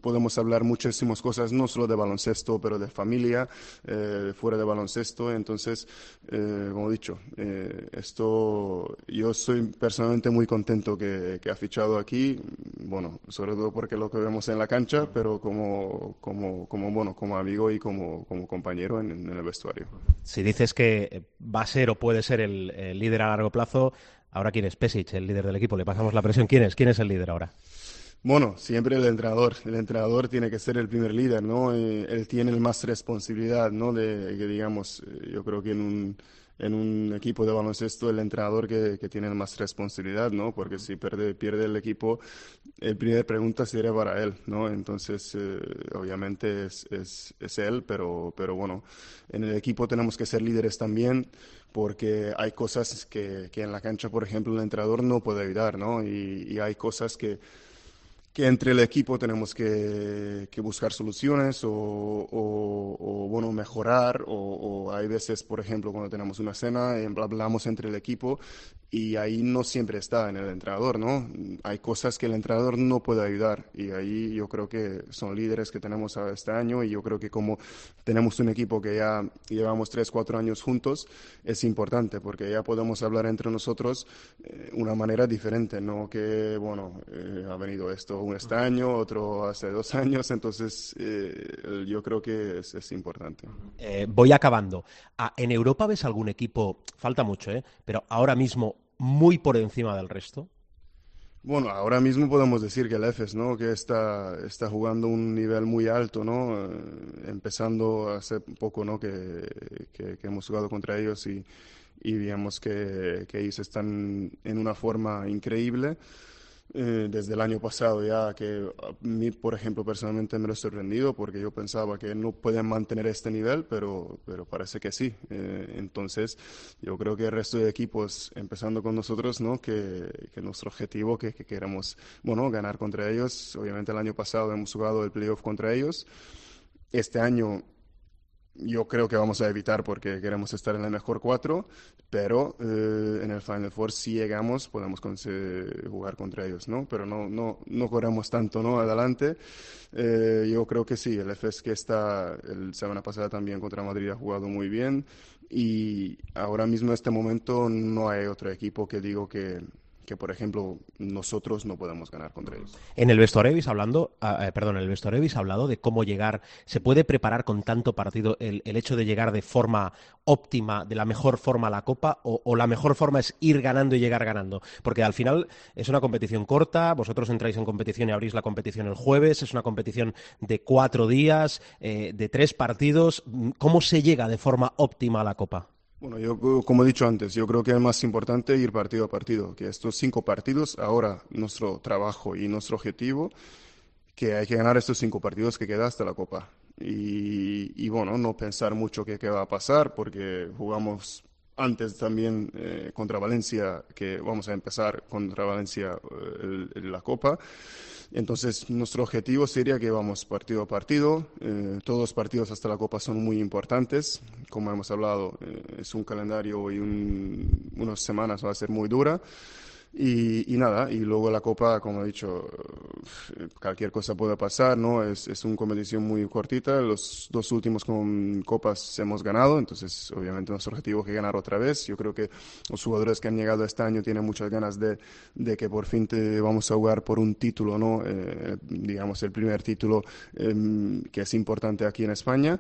podemos hablar muchísimas cosas, no solo de baloncesto, pero de familia, fuera de baloncesto, entonces eh, como he dicho, eh, esto yo soy personalmente muy contento que, que, ha fichado aquí, bueno, sobre todo porque lo que vemos en la cancha, pero como, como, como bueno, como amigo y como, como compañero en, el vestuario. Si dices que va a ser o puede ser el, el líder a largo plazo, ahora quién es Pesic, el líder del equipo, le pasamos la presión, ¿quién es? ¿Quién es el líder ahora? Bueno, siempre el entrenador. El entrenador tiene que ser el primer líder, ¿no? Eh, él tiene más responsabilidad, ¿no? De que digamos, eh, yo creo que en un en un equipo de baloncesto el entrenador que, que tiene más responsabilidad, ¿no? Porque si pierde, pierde el equipo, el primer pregunta sería para él, ¿no? Entonces, eh, obviamente es, es, es, él, pero, pero bueno, en el equipo tenemos que ser líderes también porque hay cosas que, que en la cancha, por ejemplo, el entrenador no puede ayudar, ¿no? Y, y hay cosas que que entre el equipo tenemos que, que buscar soluciones o, o, o bueno, mejorar o, o, hay veces, por ejemplo, cuando tenemos una cena, hablamos entre el equipo y ahí no siempre está en el entrenador, ¿no? Hay cosas que el entrenador no puede ayudar y ahí yo creo que son líderes que tenemos este año y yo creo que como tenemos un equipo que ya llevamos tres, cuatro años juntos, es importante porque ya podemos hablar entre nosotros eh, una manera diferente, no que, bueno, eh, ha venido esto un este año, otro hace dos años, entonces eh, yo creo que es, es importante. Eh, voy acabando. Ah, ¿En Europa ves algún equipo, falta mucho, ¿eh? pero ahora mismo muy por encima del resto? Bueno, ahora mismo podemos decir que el EFES, ¿no? Que está, está jugando un nivel muy alto, ¿no? Eh, empezando hace poco, ¿no? Que, que, que, hemos jugado contra ellos y, y digamos que, que ellos están en una forma increíble. Eh, desde el año pasado ya, que a mí, por ejemplo, personalmente me lo he sorprendido porque yo pensaba que no pueden mantener este nivel, pero, pero parece que sí. Eh, entonces, yo creo que el resto de equipos, empezando con nosotros, ¿no? que, que nuestro objetivo, que, que queremos, bueno, ganar contra ellos. Obviamente el año pasado hemos jugado el playoff contra ellos. Este año yo creo que vamos a evitar porque queremos estar en la mejor cuatro, pero eh, en el Final Four si llegamos podemos jugar contra ellos, ¿no? Pero no, no, no corremos tanto, ¿no? Adelante. Eh, yo creo que sí, el FS que está la semana pasada también contra Madrid ha jugado muy bien y ahora mismo en este momento no hay otro equipo que digo que, que, por ejemplo, nosotros no podemos ganar contra ellos. En el habéis hablando, ah, eh, perdón, en el habéis hablado de cómo llegar, se puede preparar con tanto partido el, el hecho de llegar de forma óptima, de la mejor forma a la Copa, o, o, la mejor forma es ir ganando y llegar ganando, porque al final es una competición corta, vosotros entráis en competición y abrís la competición el jueves, es una competición de cuatro días, eh, de tres partidos, ¿cómo se llega de forma óptima a la Copa? Bueno, yo como he dicho antes, yo creo que es más importante ir partido a partido, que estos cinco partidos, ahora nuestro trabajo y nuestro objetivo, que hay que ganar estos cinco partidos que queda hasta la Copa. Y, bueno, no pensar mucho qué, va a pasar, porque jugamos antes también eh, contra Valencia, que vamos a empezar contra Valencia eh, la Copa. Entonces, nuestro objetivo sería que vamos partido a partido. Eh, todos los partidos hasta la Copa son muy importantes. Como hemos hablado, eh, es un calendario y un, unas semanas va a ser muy dura. Y, y, nada, y luego la Copa, como he dicho, cualquier cosa puede pasar, ¿no? Es, es una competición muy cortita, los dos últimos Copas hemos ganado, entonces obviamente nuestro objetivo es ganar otra vez. Yo creo que los jugadores que han llegado este año tienen muchas ganas de, de que por fin te vamos a jugar por un título, ¿no? Eh, digamos, el primer título eh, que es importante aquí en España.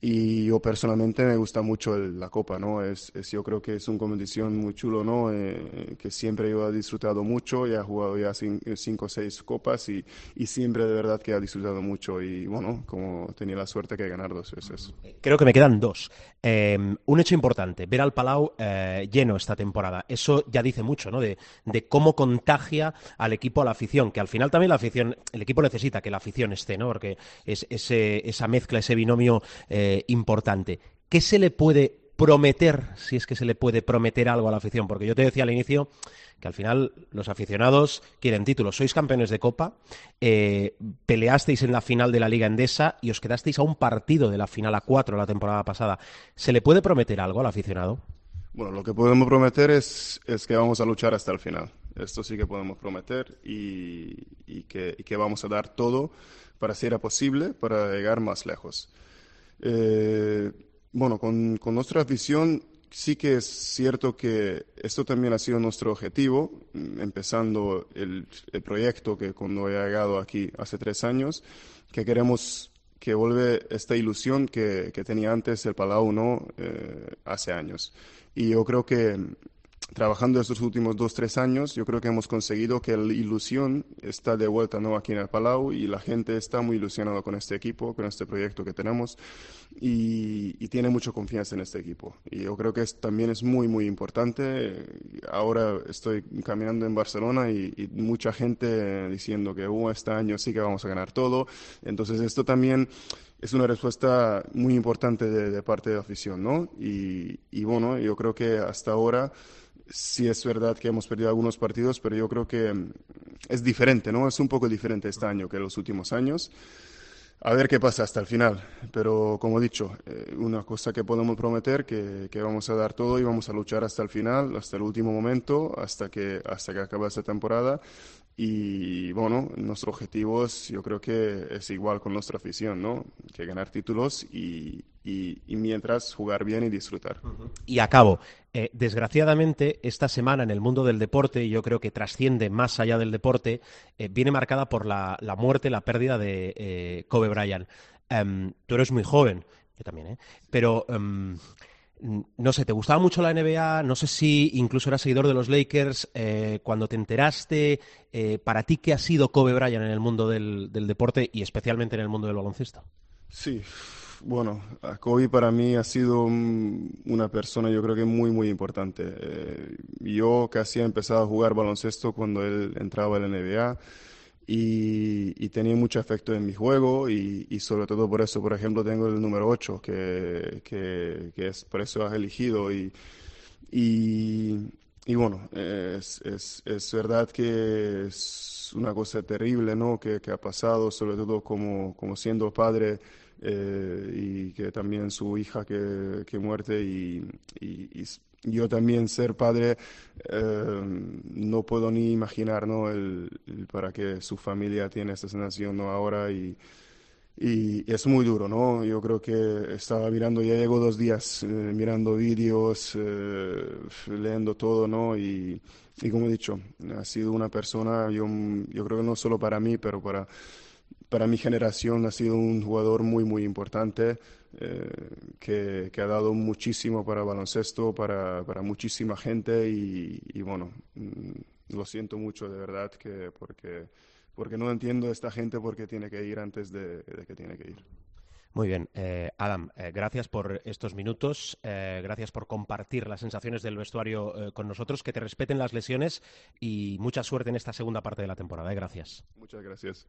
Y yo personalmente me gusta mucho el, la Copa, ¿no? Es, es, yo creo que es una competición muy chulo, ¿no? Eh, que siempre yo he disfrutado mucho y he jugado ya cinco o seis copas y, y, siempre de verdad que he disfrutado mucho y bueno, como tenía la suerte que ganar dos veces. Creo que me quedan dos. Eh, un hecho importante, ver al Palau eh, lleno esta temporada. Eso ya dice mucho, ¿no? De, de, cómo contagia al equipo, a la afición, que al final también la afición, el equipo necesita que la afición esté, ¿no? Porque es ese, esa mezcla, ese binomio eh, importante. ¿Qué se le puede prometer, si es que se le puede prometer algo a la afición? Porque yo te decía al inicio que al final los aficionados quieren títulos. Sois campeones de Copa, eh, peleasteis en la final de la Liga Endesa y os quedasteis a un partido de la final a cuatro la temporada pasada. ¿Se le puede prometer algo al aficionado? Bueno, lo que podemos prometer es, es que vamos a luchar hasta el final. Esto sí que podemos prometer y, y, que, y que vamos a dar todo para si era posible, para llegar más lejos. Eh, bueno, con, con, nuestra afición sí que es cierto que esto también ha sido nuestro objetivo, empezando el, el proyecto que cuando he llegado aquí hace tres años, que queremos que vuelve esta ilusión que, que tenía antes el Palau no eh, hace años. Y yo creo que trabajando estos últimos dos, tres años, yo creo que hemos conseguido que la ilusión está de vuelta ¿no? aquí en el Palau y la gente está muy ilusionada con este equipo, con este proyecto que tenemos y, tiene mucha confianza en este equipo. Y yo creo que es, también es muy, muy importante. Ahora estoy caminando en Barcelona y, mucha gente diciendo que uh, este año sí que vamos a ganar todo. Entonces esto también es una respuesta muy importante de, parte de la afición, ¿no? Y bueno, yo creo que hasta ahora sí es verdad que hemos perdido algunos partidos, pero yo creo que es diferente, ¿no? Es un poco diferente este año que los últimos años. A ver qué pasa hasta el final. Pero como he dicho, eh, una cosa que podemos prometer que, que vamos a dar todo y vamos a luchar hasta el final, hasta el último momento, hasta que, hasta que acabe esta temporada. Y bueno, nuestro objetivo es, yo creo que es igual con nuestra afición, ¿no? Que ganar títulos y, y, mientras jugar bien y disfrutar. Y acabo. Eh, desgraciadamente, esta semana en el mundo del deporte, y yo creo que trasciende más allá del deporte, eh, viene marcada por la, la, muerte, la pérdida de eh, Kobe Bryant. Um, tú eres muy joven, yo también, ¿eh? Pero um, no sé, ¿te gustaba mucho la NBA? No sé si incluso eras seguidor de los Lakers. Eh, cuando te enteraste, eh, ¿para ti qué ha sido Kobe Bryant en el mundo del, deporte y especialmente en el mundo del baloncesto? Sí, bueno, Kobe para mí ha sido una persona yo creo que muy, muy importante. Eh, yo casi he empezado a jugar baloncesto cuando él entraba en la NBA y, tenía mucho efecto en mi juego y, sobre todo por eso, por ejemplo, tengo el número 8, que, que, es por eso has elegido y, y, bueno, es, es, es, verdad que es una cosa terrible ¿no? que, que ha pasado, sobre todo como, como siendo padre. Eh, y que también su hija que, que muerte y, y, yo también ser padre eh, no puedo ni imaginar. El, para qué su familia tiene esta sensación ¿no? ahora y, y es muy duro, ¿no? Yo creo que estaba mirando, ya llego dos días eh, mirando vídeos, eh, leyendo todo, ¿no? Y, y, como he dicho, ha sido una persona, yo, yo creo que no solo para mí, pero para, para mi generación ha sido un jugador muy, muy importante. Eh, que, que, ha dado muchísimo para baloncesto, para, para muchísima gente y, y, bueno, mm, lo siento mucho de verdad que porque, porque no entiendo a esta gente por qué tiene que ir antes de, de que tiene que ir. Muy bien, eh, Adam, eh, gracias por estos minutos, eh, gracias por compartir las sensaciones del vestuario eh, con nosotros, que te respeten las lesiones y mucha suerte en esta segunda parte de la temporada. Gracias. Muchas gracias.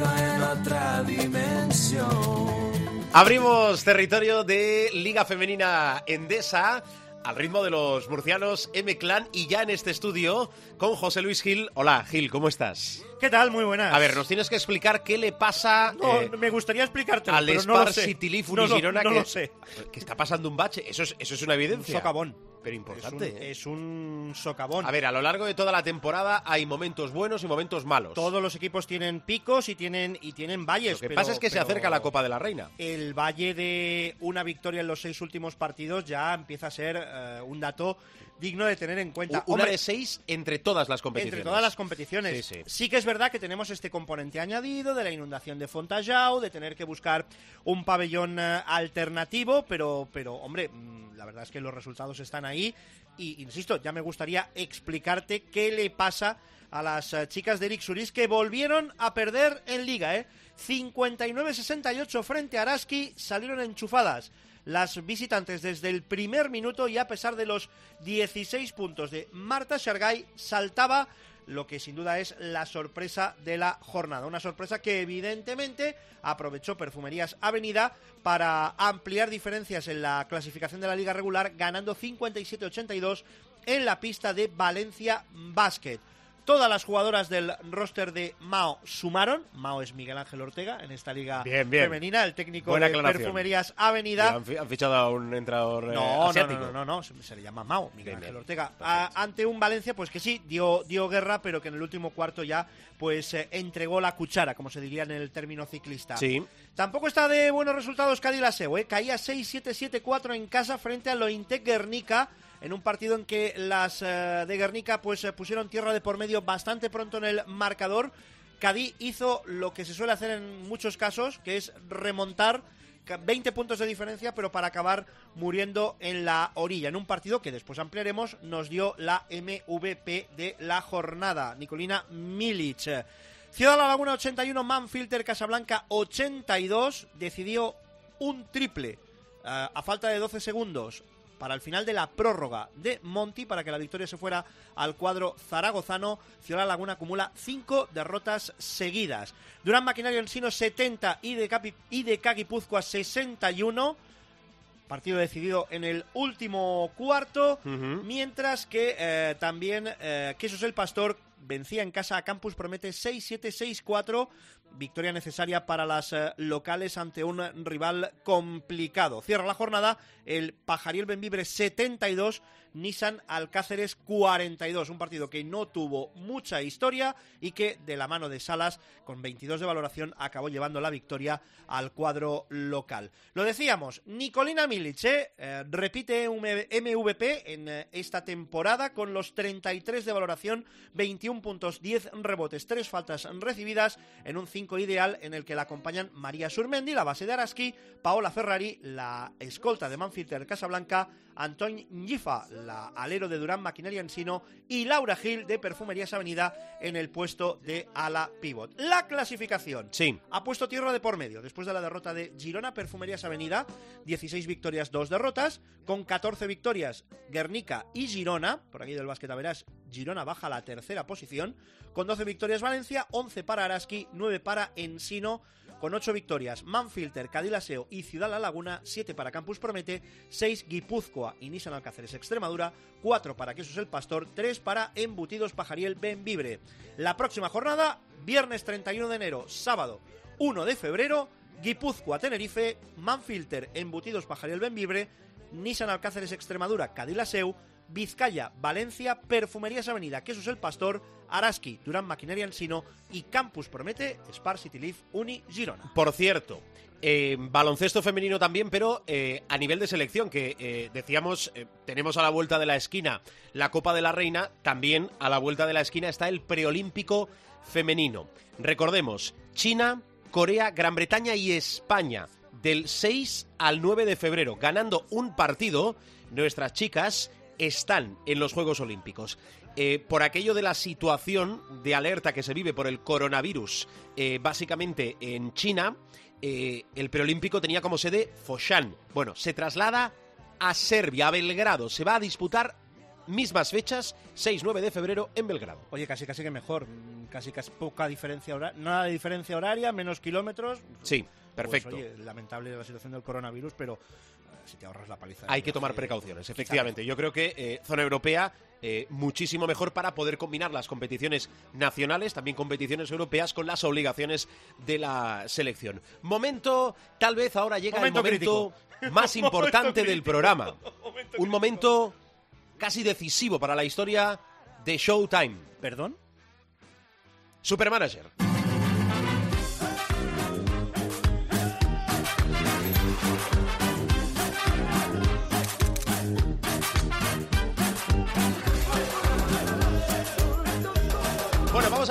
perdido en otra dimensión. Abrimos territorio de Liga Femenina Endesa al ritmo de los murcianos M-Clan y ya en este estudio con José Luis Gil. Hola, Gil, ¿cómo estás? ¿Qué tal? Muy buenas. A ver, nos tienes que explicar qué le pasa no, eh, me gustaría explicarte al pero Spar no lo sé. City Leaf No lo- Girona no que, lo sé. que está pasando un bache. Eso es, eso es una Un evidencia. socavón. Pero Es importante. un, ¿eh? es un socavón. A ver, a lo largo de toda la temporada hay momentos buenos y momentos malos. Todos los equipos tienen picos y tienen, y tienen valles. Lo que pero- pasa es que se acerca la Copa de la Reina. El valle de una victoria en los seis últimos partidos ya empieza a ser eh, un dato digno de tener en cuenta. Una Hombre, de seis entre todas las competiciones. Entre todas las competiciones. Sí, sí. que es verdad que tenemos este componente añadido de la inundación de Fontajau, de tener que buscar un pabellón eh, alternativo, pero, pero hombre, mm, la verdad es que los resultados están ahí. Y insisto, ya me gustaría explicarte qué le pasa a las eh, chicas de Eric Suris que volvieron a perder en liga, ¿eh? 59-68 frente a Araski, salieron enchufadas las visitantes desde el primer minuto y a pesar de los 16 puntos de Marta Shargay saltaba lo que sin duda es la sorpresa de la jornada. Una sorpresa que evidentemente aprovechó Perfumerías Avenida para ampliar diferencias en la clasificación de la liga regular, ganando 57-82 en la pista de Valencia Basket. Todas las jugadoras del roster de Mao sumaron. Mao es Miguel Ángel Ortega en esta liga Bien, bien. femenina, el técnico Buena de aclaración. Perfumerías Avenida. Han, fi- han fichado a un entrenador eh, No, no, asiático. no, no, no, no, se, se le llama Mao, Miguel Bien, Ángel. Ortega. A- ante un Valencia, pues que sí, dio, dio guerra, pero que en el último cuarto ya, pues eh, entregó la cuchara, como se diría en el término ciclista. Sí. Tampoco está de buenos resultados Cádiz Laseu, ¿eh? Caía 6-7-7-4 en casa frente a Lointec Guernica, en un partido en que las eh, de Guernica pues eh, pusieron tierra de por medio bastante pronto en el marcador. Cadí hizo lo que se suele hacer en muchos casos, que es remontar ca- 20 puntos de diferencia, pero para acabar muriendo en la orilla, en un partido que después ampliaremos, nos dio la MVP de la jornada, Nicolina Milic. Ciudad de la Laguna 81, Manfilter Casablanca 82, decidió un triple eh, a falta de 12 segundos para el final de la prórroga de Monti para que la victoria se fuera al cuadro zaragozano. Ciudad Laguna acumula 5 derrotas seguidas. Durán Maquinario Ensino 70 y de, Capi, y de Guipúzcoa 61. Partido decidido en el último cuarto, mientras que eh, también eh, Quesos el Pastor vencía en casa a Campus Promete 6-7-6-4 victoria necesaria para las eh, locales ante un rival complicado. Cierra la jornada el Pajariel Benvibre 72, Nissan Alcáceres 42, un partido que no tuvo mucha historia y que de la mano de Salas, con 22 de valoración, acabó llevando la victoria al cuadro local. Lo decíamos, Nicolina Milic eh, eh, repite MVP en esta temporada con los 33 de valoración, 21 puntos, 10 rebotes, 3 faltas recibidas en un 5 ideal en el que la acompañan María Surmendi, la base de Araski, Paola Ferrari, la escolta de Manfilter Casablanca, Antoine Gifa, la alero de Durán Maquinaria Ensino y Laura Gil de Perfumerías Avenida en el puesto de ala pivot. La clasificación Sí. ha puesto tierra de por medio después de la derrota de Girona Perfumerías Avenida, 16 victorias, 2 derrotas, con 14 victorias Guernica y Girona, por aquí del básquet verás, Girona baja a la tercera posición, con 12 victorias Valencia, 11 para Araski, 9 para Ensino, con 8 victorias Manfilter, Cadilaseo y Ciudad La Laguna, 7 para Campus Promete, 6 Guipúzcoa y Nissan Alcáceres Extremadura, 4 para Quesos El Pastor, 3 para Embutidos Pajariel Benvibre. La próxima jornada, viernes 31 de enero, sábado 1 de febrero, Guipúzcoa Tenerife, Manfilter Embutidos Pajariel Benvibre, Nissan Alcáceres Extremadura, Cadilaseu, Vizcaya, Valencia, Perfumerías Avenida, Quesos El Pastor, Araski, Durán Maquinaria Ensino y Campus Promete, Spar City Leaf, Uni, Girona. Por cierto, eh, baloncesto femenino también, pero eh, a nivel de selección, que eh, decíamos, tenemos a la vuelta de la esquina la Copa de la Reina, también a la vuelta de la esquina está el preolímpico femenino. Recordemos, China, Corea, Gran Bretaña y España, del 6 al 9 de febrero, ganando un partido, nuestras chicas están en los Juegos Olímpicos. Eh, por aquello de la situación de alerta que se vive por el coronavirus, eh, básicamente en China, eh, el preolímpico tenía como sede Foshan. Bueno, se traslada a Serbia, a Belgrado. Se va a disputar mismas fechas, 6-9 de febrero en Belgrado. Oye, casi casi que mejor, casi casi poca diferencia horaria, nada de diferencia horaria, menos kilómetros. Sí, Pues, perfecto. oye, lamentable la situación del coronavirus, pero si te ahorras la paliza. Hay que tomar precauciones, efectivamente. Yo creo que eh, zona europea eh, muchísimo mejor para poder combinar las competiciones nacionales, también competiciones europeas, con las obligaciones de la selección. Momento, tal vez ahora llega Momento el momento más Momento importante del crítico. programa. Un momento casi decisivo para la historia de Showtime. ¿Perdón? Supermanager.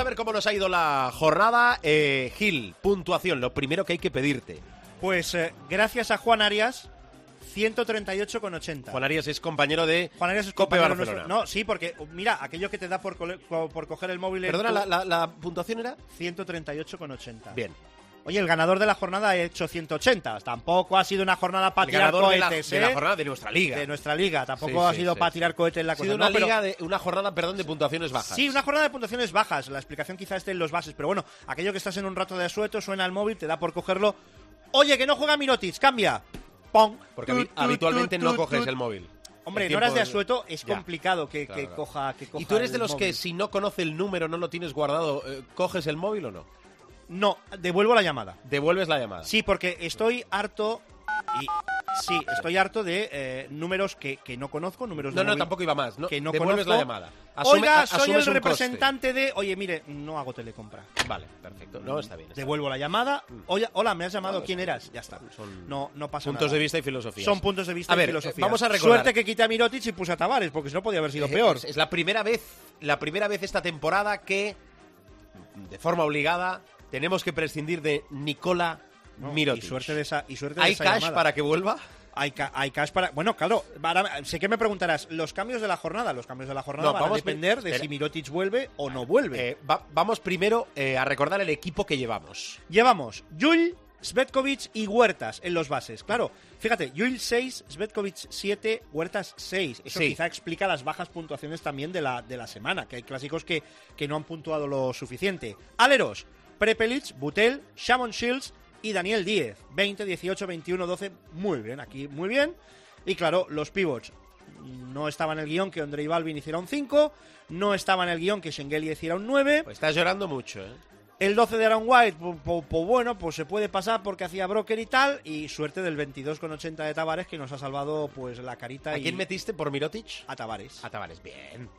Ver cómo nos ha ido la jornada. Eh, Gil, puntuación, lo primero que hay que pedirte. Pues eh, gracias a Juan Arias, 138,80. Juan Arias es compañero de Juan Arias es Cope compañero Barcelona. nuestro. No, sí, porque mira, aquello que te da por, co- por coger el móvil. Perdona, tu- la, la- la puntuación era 138,80. bien. Oye, el ganador de la jornada ha hecho 180. Tampoco ha sido una jornada para El tirar ganador de la, cohetes, de la ¿eh? jornada de nuestra liga. De nuestra liga. Tampoco Sí, ha sí, sido sí, para sí. tirar cohetes la Ha cosa. sido una no, pero- liga de una jornada, perdón, de puntuaciones bajas. Sí, una jornada de puntuaciones bajas. La explicación quizá esté en los bases. Pero bueno, aquello que estás en un rato de asueto, suena el móvil, te da por cogerlo. Oye, que no juega Mirotic, cambia. ¡Pong! Porque habitualmente no coges el móvil. Hombre, en horas de asueto es Ya. complicado que, Claro, que claro. coja que coja ¿Y tú eres el de los que si no conoce el número, no lo tienes guardado, eh, coges el móvil o no? No, devuelvo la llamada. Devuelves la llamada. Sí, porque estoy harto y sí, estoy harto de eh, números que, que no conozco, números No, de no, móvil tampoco iba más. No, que no devuelves conozco. la llamada. Asume- Oiga, a- soy el coste. representante de. Oye, mire, no hago telecompra. Vale, perfecto. No, está bien. está Devuelvo la llamada. Oye, hola, me has llamado. No, ¿Quién eras? Ya está. Son No, no pasa puntos nada. de vista y filosofías. Son puntos de vista A ver, y filosofía. vamos a recordar. Suerte que quité a Mirotic y puse a Tavares, porque si no podía haber sido Eh, peor. Es, es la primera vez, la primera vez esta temporada que, de forma obligada, tenemos que prescindir de Nicola No, Mirotic. Y suerte de esa, y suerte de ¿Hay esa cash llamada. para que vuelva? Hay, ca- hay cash para. Bueno, claro, sé que me preguntarás, ¿los cambios de la jornada? Los cambios de la jornada No, van vamos a depender de espera. si Mirotic vuelve o no vuelve. Eh, va- vamos primero eh, a recordar el equipo que llevamos. Llevamos Yul, Svetkovic y Huertas en los bases. Claro, fíjate, Yul 6, Svetkovic 7, Huertas 6. Eso Sí. quizá explica las bajas puntuaciones también de la, de la semana, que hay clásicos que, que no han puntuado lo suficiente. Aleros, Prepelic, Butel, Shamon Shields y Daniel 10. 20, 18, 21, 12. Muy bien, aquí muy bien. Y claro, los pivots. No estaba en el guion que Andrei Balvin hiciera un 5, no estaba en el guion que Schengeli hiciera un 9. Pues estás llorando mucho, ¿eh? El 12 de Aaron White, pues, bueno, pues se puede pasar porque hacía broker y tal. Y suerte del 22,80 de Tavares que nos ha salvado pues la carita. ¿A y- quién metiste por Mirotic? A Tavares. A Tavares, bien.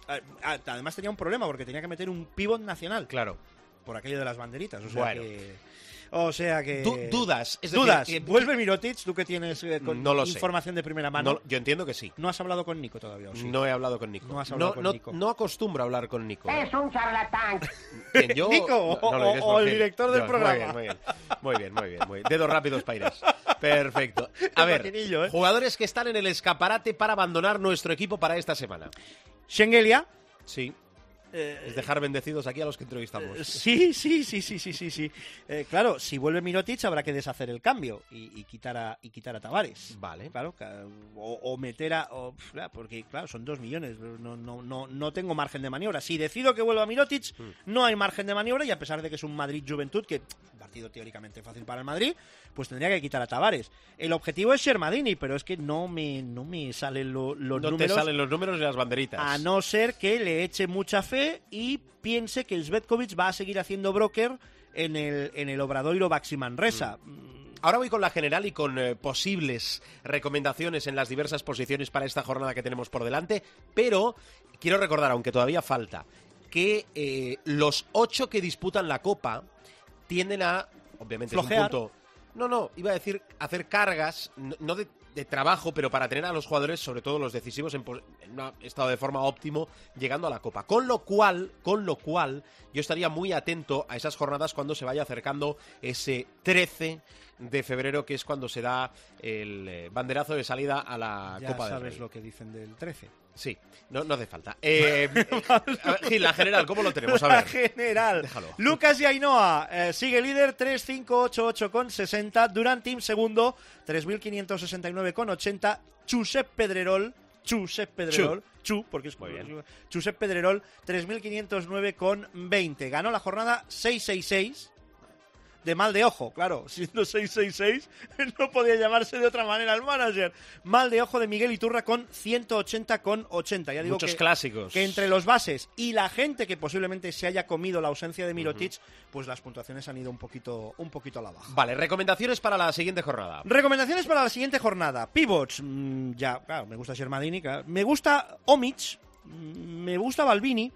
Además tenía un problema porque tenía que meter un pivot nacional. Claro. Por aquello de las banderitas. O sea Bueno. que... O sea que... Du- dudas, es decir, dudas. que- ¿Vuelve Mirotic? ¿Tú que tienes eh, con No lo sé. información de primera mano? No, yo entiendo que sí. ¿No has hablado con Nico todavía? ¿o sí? No he hablado con Nico. No has hablado con no, Nico. no acostumbro a hablar con Nico. Es un charlatán. Yo- Nico, no, no lo o- el director del programa. Muy bien, muy bien. Muy bien, muy bien. muy bien. Dedos rápidos para irás. Perfecto. A ver, ¿eh? jugadores que están en el escaparate para abandonar nuestro equipo para esta semana. Schengelia. Sí. Es dejar bendecidos aquí a los que entrevistamos. Eh, Sí, sí, sí, sí, sí, sí, sí. Eh, claro, si vuelve Mirotic habrá que deshacer el cambio y, y quitar a y quitar a Tavares. Vale. Claro, o, o meter a o, porque claro, son dos millones, no, no, no, no tengo margen de maniobra. Si decido que vuelva Mirotic, Hmm. no hay margen de maniobra y a pesar de que es un Madrid Juventud que un partido teóricamente fácil para el Madrid, pues tendría que quitar a Tavares. El objetivo es Shermadini, pero es que no me no me salen lo- los no números te salen los números de las banderitas. a no ser que le eche mucha fe y piense que Svetkovic va a seguir haciendo broker en el, en el Obradoiro Baxi Manresa. Ahora voy con la general y con eh, posibles recomendaciones en las diversas posiciones para esta jornada que tenemos por delante, pero quiero recordar, aunque todavía falta, que eh, los ocho que disputan la Copa tienden a, obviamente, es un Flojear. punto... No, no, iba a decir hacer cargas, no no de, de trabajo, pero para tener a los jugadores, sobre todo los decisivos, en, en un estado de forma óptimo, llegando a la Copa. Con lo cual, con lo cual, yo estaría muy atento a esas jornadas cuando se vaya acercando ese 13 de febrero, que es cuando se da el eh, banderazo de salida a la ya Copa del sabes Rey. lo que dicen del 13. Sí, no, no hace falta. Eh, ver, Gil, la general, ¿cómo lo tenemos? A La ver. general. Déjalo. Lucas y Ainhoa eh, sigue líder 3.588 con 60. Durant Team segundo 3.569 con 80. Chusep Pedrerol. Chusep Pedrerol. Chu, porque es Muy bien. Chusep Pedrerol 3.509 con 20. Ganó la jornada 666. De mal de ojo, claro, siendo 666 no podía llamarse de otra manera el manager. Mal de ojo de Miguel Iturra con 180 con 80. Ya digo Muchos que- clásicos. que entre los bases y la gente que posiblemente se haya comido la ausencia de Mirotic, pues las puntuaciones han ido un poquito, un poquito a la baja. Vale, recomendaciones para la siguiente jornada. Recomendaciones para la siguiente jornada. Pivots, mm, ya, claro, me gusta Shermadini, claro. me gusta Omic, mm, me gusta Balbini.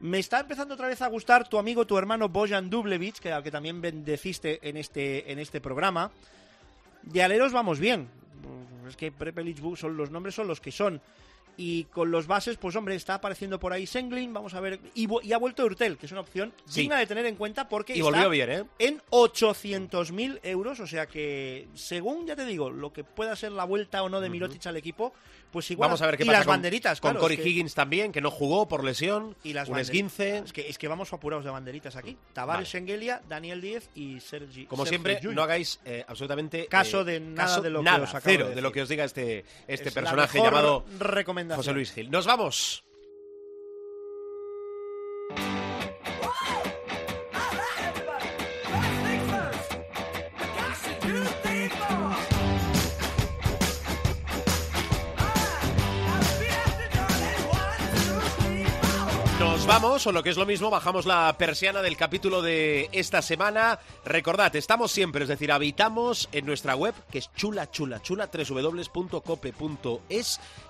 Me está empezando otra vez a gustar tu amigo, tu hermano Bojan Dublevich, que al que también bendeciste en este, en este programa. De aleros vamos bien. Es que Prepelic, son los nombres son los que son. Y con los bases, pues hombre, está apareciendo por ahí Senglin, vamos a ver. Y, y ha vuelto Urtel, que es una opción Sí. digna de tener en cuenta porque Y está bien, ¿eh? en 800.000 euros. O sea que, según ya te digo, lo que pueda ser la vuelta o no de Mirotic al equipo, pues igual. Vamos a ver qué y pasa las con, banderitas, con Corey es que- Higgins también, que no jugó por lesión, y las un esguince. Es que, es que vamos apurados de banderitas aquí. Tavares, Vale. Schengelia, Daniel Díez y Sergi. Como Sergi siempre, Llull. no hagáis eh, absolutamente Caso eh, de nada caso- de lo que nada, os acabo cero de lo que os diga este, este Es personaje llamado. José Luis Gil. Nos vamos. O lo que es lo mismo, bajamos la persiana del capítulo de esta semana. Recordad, estamos siempre, es decir, habitamos en nuestra web, que es chula, chula, chula, www.cope.es,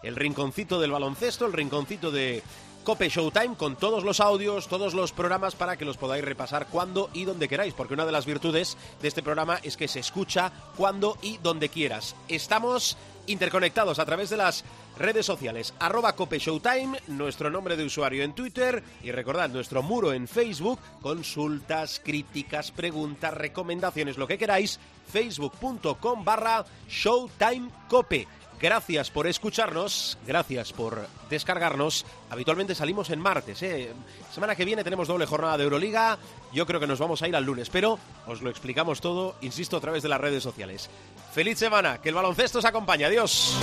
el rinconcito del baloncesto, el rinconcito de Cope Showtime, con todos los audios, todos los programas para que los podáis repasar cuando y donde queráis, porque una de las virtudes de este programa es que se escucha cuando y donde quieras. Estamos interconectados a través de las redes sociales, arroba Cope Showtime, nuestro nombre de usuario en Twitter. Y recordad nuestro muro en Facebook, consultas, críticas, preguntas, recomendaciones, lo que queráis, facebook.com barra Showtime Cope. Gracias por escucharnos, gracias por descargarnos. Habitualmente salimos en martes. ¿eh? Semana que viene tenemos doble jornada de Euroliga. Yo creo que nos vamos a ir al lunes, pero os lo explicamos todo, insisto, a través de las redes sociales. Feliz semana, que el baloncesto os acompañe. Adiós.